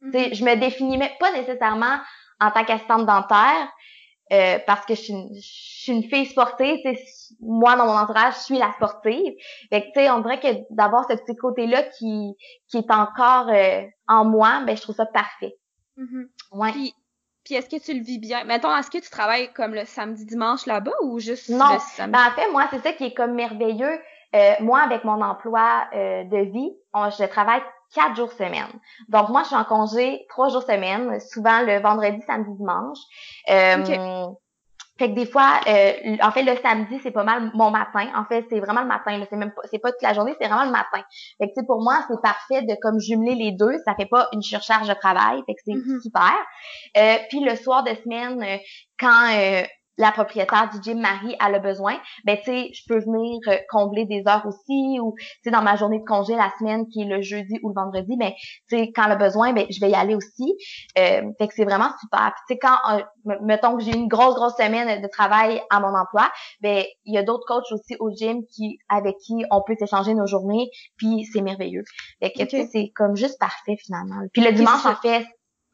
[SPEAKER 2] Mm Je me définis pas nécessairement en tant qu'assistante dentaire euh, parce que je suis, une, je suis une fille sportive. Moi, dans mon entourage, je suis la sportive. Fait que, tu sais, on dirait que d'avoir ce petit côté-là qui, qui est encore euh, en moi, ben je trouve ça parfait.
[SPEAKER 1] Mm Ouais. Puis, puis est-ce que tu le vis bien? Mettons, est-ce que tu travailles comme le samedi, dimanche là-bas ou juste
[SPEAKER 2] non.
[SPEAKER 1] le
[SPEAKER 2] samedi? Ben, en fait, moi, c'est ça qui est comme merveilleux. Euh, moi, avec mon emploi euh, de vie, je travaille quatre jours semaine. Donc moi, je suis en congé trois jours semaine, souvent le vendredi, samedi, dimanche. Euh, Fait que des fois, euh, en fait, le samedi, c'est pas mal mon matin. En fait, c'est vraiment le matin. C'est même pas, c'est pas toute la journée, c'est vraiment le matin. Fait que tu pour moi, c'est parfait de comme jumeler les deux. Ça fait pas une surcharge de travail. Fait que c'est mm-hmm. super. Euh, puis le soir de semaine, euh, quand la propriétaire du gym Marie a le besoin, ben tu sais, je peux venir euh, combler des heures aussi ou tu sais dans ma journée de congé la semaine qui est le jeudi ou le vendredi, mais tu sais quand le besoin, ben je vais y aller aussi. Euh, fait que c'est vraiment super. Tu sais quand euh, mettons que j'ai une grosse grosse semaine de travail à mon emploi, ben il y a d'autres coachs aussi au gym qui avec qui on peut s'échanger nos journées, puis c'est merveilleux. Fait que tu sais c'est comme juste parfait finalement. Puis le dimanche en fait,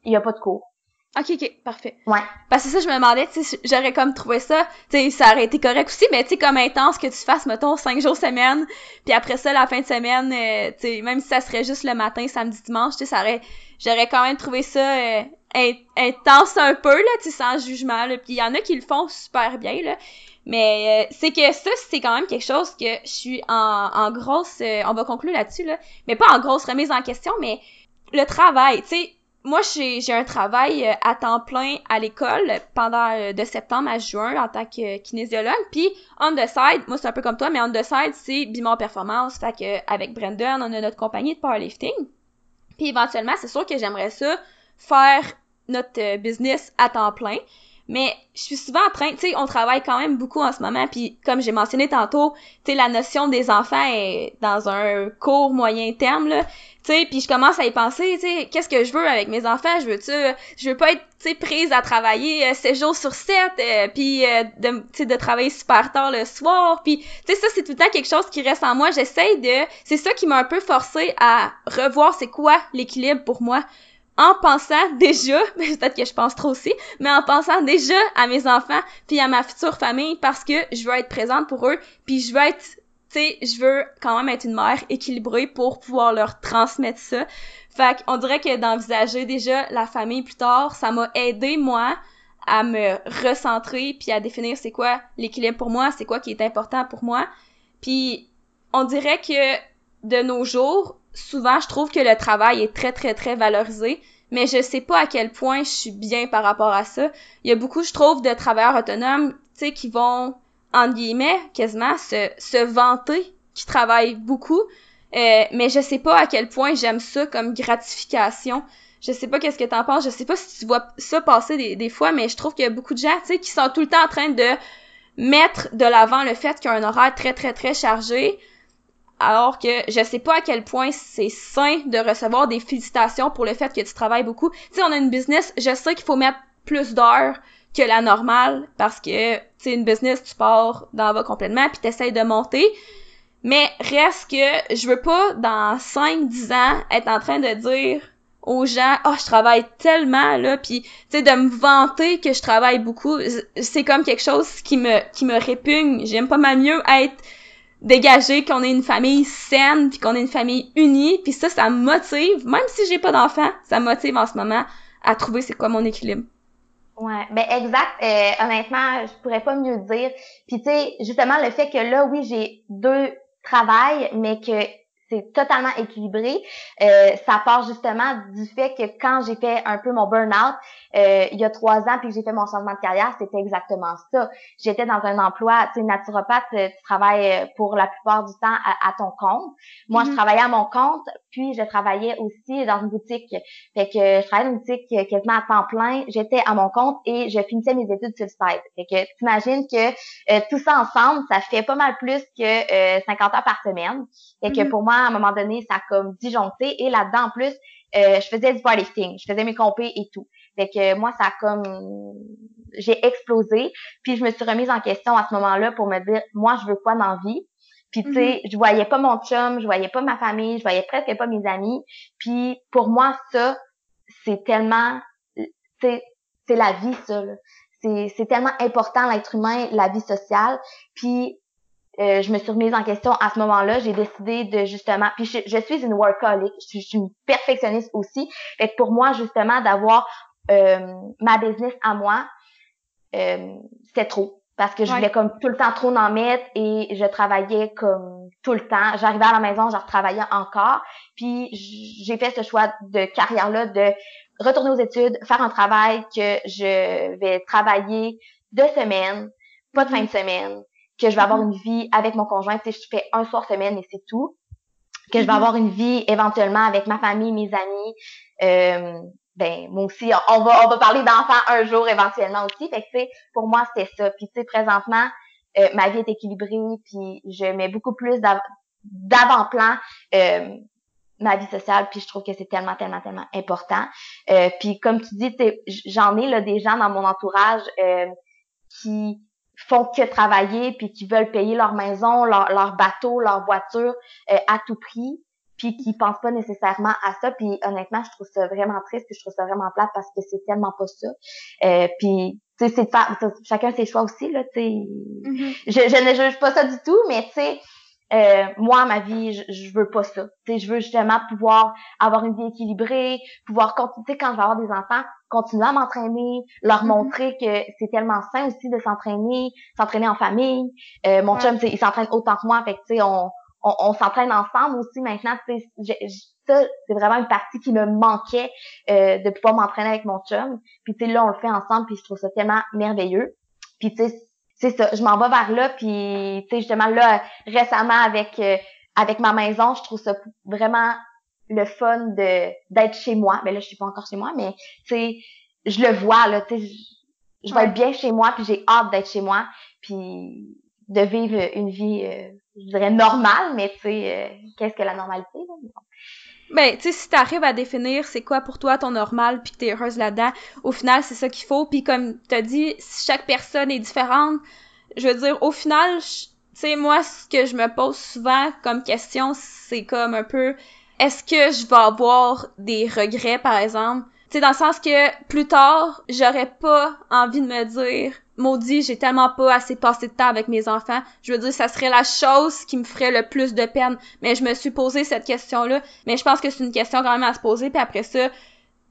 [SPEAKER 2] il y a pas de cours.
[SPEAKER 1] Ok, ok, parfait.
[SPEAKER 2] Ouais.
[SPEAKER 1] Parce que ça, je me demandais, tu sais, j'aurais comme trouvé ça, tu sais, ça aurait été correct aussi, mais tu sais, comme intense que tu fasses, mettons, cinq jours semaine, puis après ça, la fin de semaine, euh, tu sais, même si ça serait juste le matin, samedi, dimanche, tu sais, ça aurait, j'aurais quand même trouvé ça euh, intense un peu, là, tu sais, sans jugement, là, puis il y en a qui le font super bien, là. Mais euh, c'est que ça, c'est quand même quelque chose que je suis en, en grosse, on va conclure là-dessus, là, mais pas en grosse remise en question, mais le travail, tu sais, moi, j'ai un travail euh, à temps plein à l'école pendant euh, de septembre à juin en tant que kinésiologue. Puis, on the side, moi, c'est un peu comme toi, mais on the side, c'est Bimon Performance. Fait que, avec Brendan, on a notre compagnie de powerlifting. Puis, éventuellement, c'est sûr que j'aimerais ça faire notre euh, business à temps plein. Mais je suis souvent en train, tu sais, on travaille quand même beaucoup en ce moment, puis comme j'ai mentionné tantôt, tu sais, la notion des enfants est dans un court moyen terme, là, tu sais, puis je commence à y penser, tu sais, qu'est-ce que je veux avec mes enfants, je veux tu je veux pas être, tu sais, prise à travailler euh, 7 jours sur 7, euh, puis euh, de, tu sais, de travailler super tard le soir, puis tu sais, ça, c'est tout le temps quelque chose qui reste en moi, j'essaye de, c'est ça qui m'a un peu forcé à revoir c'est quoi l'équilibre pour moi, en pensant déjà, (laughs) peut-être que je pense trop aussi, mais en pensant déjà à mes enfants puis à ma future famille parce que je veux être présente pour eux puis je veux être tu sais, je veux quand même être une mère équilibrée pour pouvoir leur transmettre ça. Fait qu'on dirait que d'envisager déjà la famille plus tard, ça m'a aidé moi à me recentrer puis à définir c'est quoi l'équilibre pour moi, c'est quoi qui est important pour moi. Puis on dirait que de nos jours, souvent, je trouve que le travail est très, très, très valorisé, mais je sais pas à quel point je suis bien par rapport à ça. Il y a beaucoup, je trouve, de travailleurs autonomes, tu sais, qui vont, en guillemets, quasiment se, se vanter, qui travaillent beaucoup, euh, mais je sais pas à quel point j'aime ça comme gratification. Je sais pas qu'est-ce que t'en penses, je sais pas si tu vois ça passer des, des fois, mais je trouve qu'il y a beaucoup de gens, tu sais, qui sont tout le temps en train de mettre de l'avant le fait qu'il y a un horaire très, très, très chargé, alors que je sais pas à quel point c'est sain de recevoir des félicitations pour le fait que tu travailles beaucoup. Tu sais, on a une business, je sais qu'il faut mettre plus d'heures que la normale parce que, tu sais, une business, tu pars dans la complètement puis t'essayes de monter. Mais reste que je veux pas, dans 5-10 ans, être en train de dire aux gens « oh, je travaille tellement, là! » puis tu sais, de me vanter que je travaille beaucoup, c'est comme quelque chose qui me qui me répugne. J'aime pas mal mieux être dégager qu'on ait une famille saine puis qu'on ait une famille unie puis ça ça me motive. Même si j'ai pas d'enfants ça me motive en ce moment à trouver c'est quoi mon équilibre.
[SPEAKER 2] Ouais ben exact. Euh, honnêtement je pourrais pas mieux dire. Puis tu sais justement le fait que là oui j'ai deux travails mais que c'est totalement équilibré. Euh, ça part justement du fait que quand j'ai fait un peu mon burn-out euh, il y a trois ans, puis que j'ai fait mon changement de carrière, c'était exactement ça. J'étais dans un emploi, tu sais, naturopathe, euh, tu travailles pour la plupart du temps à, ton compte. Moi, je mm-hmm. travaillais à mon compte, puis je travaillais aussi dans une boutique. Fait que je travaillais dans une boutique quasiment à temps plein. J'étais à mon compte et je finissais mes études sur le site. Fait que t'imagines que tout ça ensemble, ça fait pas mal plus que 50 heures par semaine. Fait que mm-hmm. pour moi, à un moment donné, ça a comme disjoncté. Et là-dedans, en plus, euh, je faisais du powerlifting, je faisais mes compés et tout. Fait que moi, ça a comme j'ai explosé. Puis je me suis remise en question à ce moment-là pour me dire, moi, je veux quoi dans la vie? Puis tu sais, mm-hmm. je voyais pas mon chum, je voyais pas ma famille, je voyais presque pas mes amis. Puis pour moi, ça, c'est tellement, c'est c'est la vie, ça. C'est tellement important l'être humain, la vie sociale. Puis euh, je me suis remise en question à ce moment-là. J'ai décidé de justement, puis je, suis une workaholic, je, suis une perfectionniste aussi. Fait que pour moi, justement, d'avoir euh, ma business à moi, euh, c'était trop. Parce que je voulais comme tout le temps trop en mettre et je travaillais comme tout le temps. J'arrivais à la maison, je retravaillais encore. Puis j'ai fait ce choix de carrière-là de retourner aux études, faire un travail que je vais travailler deux semaines, pas de fin de semaine, que je vais avoir mm-hmm. une vie avec mon conjoint, tu sais, je fais un soir semaine et c'est tout. Que je vais mm-hmm. avoir une vie éventuellement avec ma famille, mes amis. Euh, ben moi aussi on, va on va parler d'enfants un jour éventuellement aussi. Fait que tu sais pour moi c'était ça. Puis tu sais présentement euh, ma vie est équilibrée puis je mets beaucoup plus d'avant-plan euh, ma vie sociale puis je trouve que c'est tellement tellement tellement important. Euh, puis comme tu dis j'en ai là des gens dans mon entourage euh, qui font que travailler puis qui veulent payer leur maison leur, leur bateau leur voiture euh, à tout prix puis qui pensent pas nécessairement à ça puis honnêtement je trouve ça vraiment triste puis je trouve ça vraiment plate parce que c'est tellement pas ça euh, puis tu sais c'est de faire chacun ses choix aussi là tu sais mm-hmm. je, je ne juge pas ça du tout mais tu sais euh, moi, ma vie, je, je veux pas ça. sais, je veux justement pouvoir avoir une vie équilibrée, pouvoir continuer, quand je vais avoir des enfants, continuer à m'entraîner, leur mm-hmm. montrer que c'est tellement sain aussi de s'entraîner, s'entraîner en famille. Euh, mon chum, il s'entraîne autant que moi, fait que tu sais, on, on, on s'entraîne ensemble aussi maintenant. Ça, c'est vraiment une partie qui me manquait euh, de pouvoir m'entraîner avec mon chum. Puis tu sais, là, on le fait ensemble, puis je trouve ça tellement merveilleux. Puis tu sais, c'est ça, je m'en vais vers là, puis tu sais justement là récemment avec euh, avec ma maison, je trouve ça vraiment le fun de d'être chez moi. Mais ben là, je suis pas encore chez moi, mais tu sais, je le vois là, tu sais, je, vais être bien chez moi, puis j'ai hâte d'être chez moi, puis de vivre une vie, euh, je dirais normale, mais tu sais, euh, qu'est-ce que la normalité là?
[SPEAKER 1] Ben, tu sais, si t'arrives à définir c'est quoi pour toi ton normal, puis que t'es heureuse là-dedans, au final, c'est ça qu'il faut. Puis comme t'as dit, chaque personne est différente. Je veux dire, au final, tu sais, moi, ce que je me pose souvent comme question, c'est comme un peu, est-ce que je vais avoir des regrets, par exemple? Tu sais, dans le sens que plus tard, j'aurais pas envie de me dire, maudit, j'ai tellement pas assez passé de temps avec mes enfants. Je veux dire, ça serait la chose qui me ferait le plus de peine. Mais je me suis posé cette question-là. Mais je pense que c'est une question quand même à se poser. Puis après ça,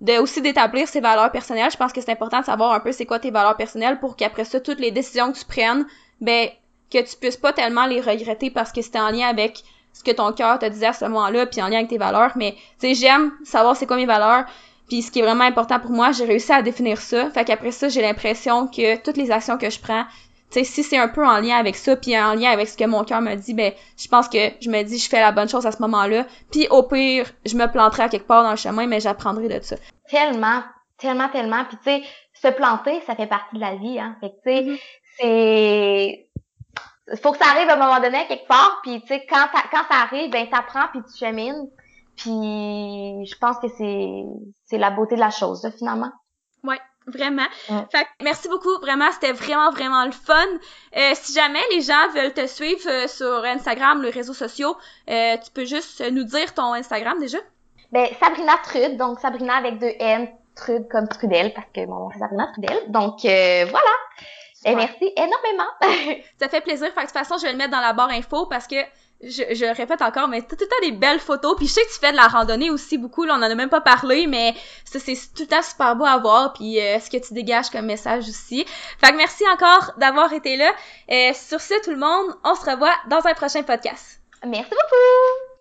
[SPEAKER 1] de aussi d'établir ses valeurs personnelles. Je pense que c'est important de savoir un peu c'est quoi tes valeurs personnelles pour qu'après ça, toutes les décisions que tu prennes, ben, que tu puisses pas tellement les regretter parce que c'était en lien avec ce que ton cœur te disait à ce moment-là, puis en lien avec tes valeurs. Mais, tu sais, j'aime savoir c'est quoi mes valeurs. Puis ce qui est vraiment important pour moi, j'ai réussi à définir ça. Fait qu'après ça, j'ai l'impression que toutes les actions que je prends, tu sais, si c'est un peu en lien avec ça, puis en lien avec ce que mon cœur me dit, ben, je pense que je me dis, je fais la bonne chose à ce moment-là. Puis au pire, je me planterai à quelque part dans le chemin, mais j'apprendrai de ça.
[SPEAKER 2] Tellement, tellement, tellement. Puis tu sais, se planter, ça fait partie de la vie, hein. Fait que tu sais, c'est faut que ça arrive à un moment donné quelque part puis tu sais quand quand ça arrive ben t'apprends puis tu chemines puis je pense que c'est c'est la beauté de la chose, finalement.
[SPEAKER 1] Ouais, vraiment. Fait merci beaucoup, vraiment, c'était vraiment, vraiment le fun. Euh, si jamais les gens veulent te suivre euh, sur Instagram, les réseaux sociaux, euh, tu peux juste nous dire ton Instagram déjà?
[SPEAKER 2] Ben, Sabrina Trud, donc Sabrina avec deux N, Trud comme Trudel, parce que mon nom c'est Sabrina Trudel. Donc voilà. Et merci énormément. (laughs)
[SPEAKER 1] Ça fait plaisir. Fait de toute façon, je vais le mettre dans la barre info parce que je, je répète encore, mais t'as tout le temps des belles photos. Puis je sais que tu fais de la randonnée aussi beaucoup. Là, on en a même pas parlé, mais ça, c'est tout le temps super beau à voir. Puis euh, ce que tu dégages comme message aussi? Fait que merci encore d'avoir été là. Et sur ce, tout le monde, on se revoit dans un prochain podcast.
[SPEAKER 2] Merci beaucoup!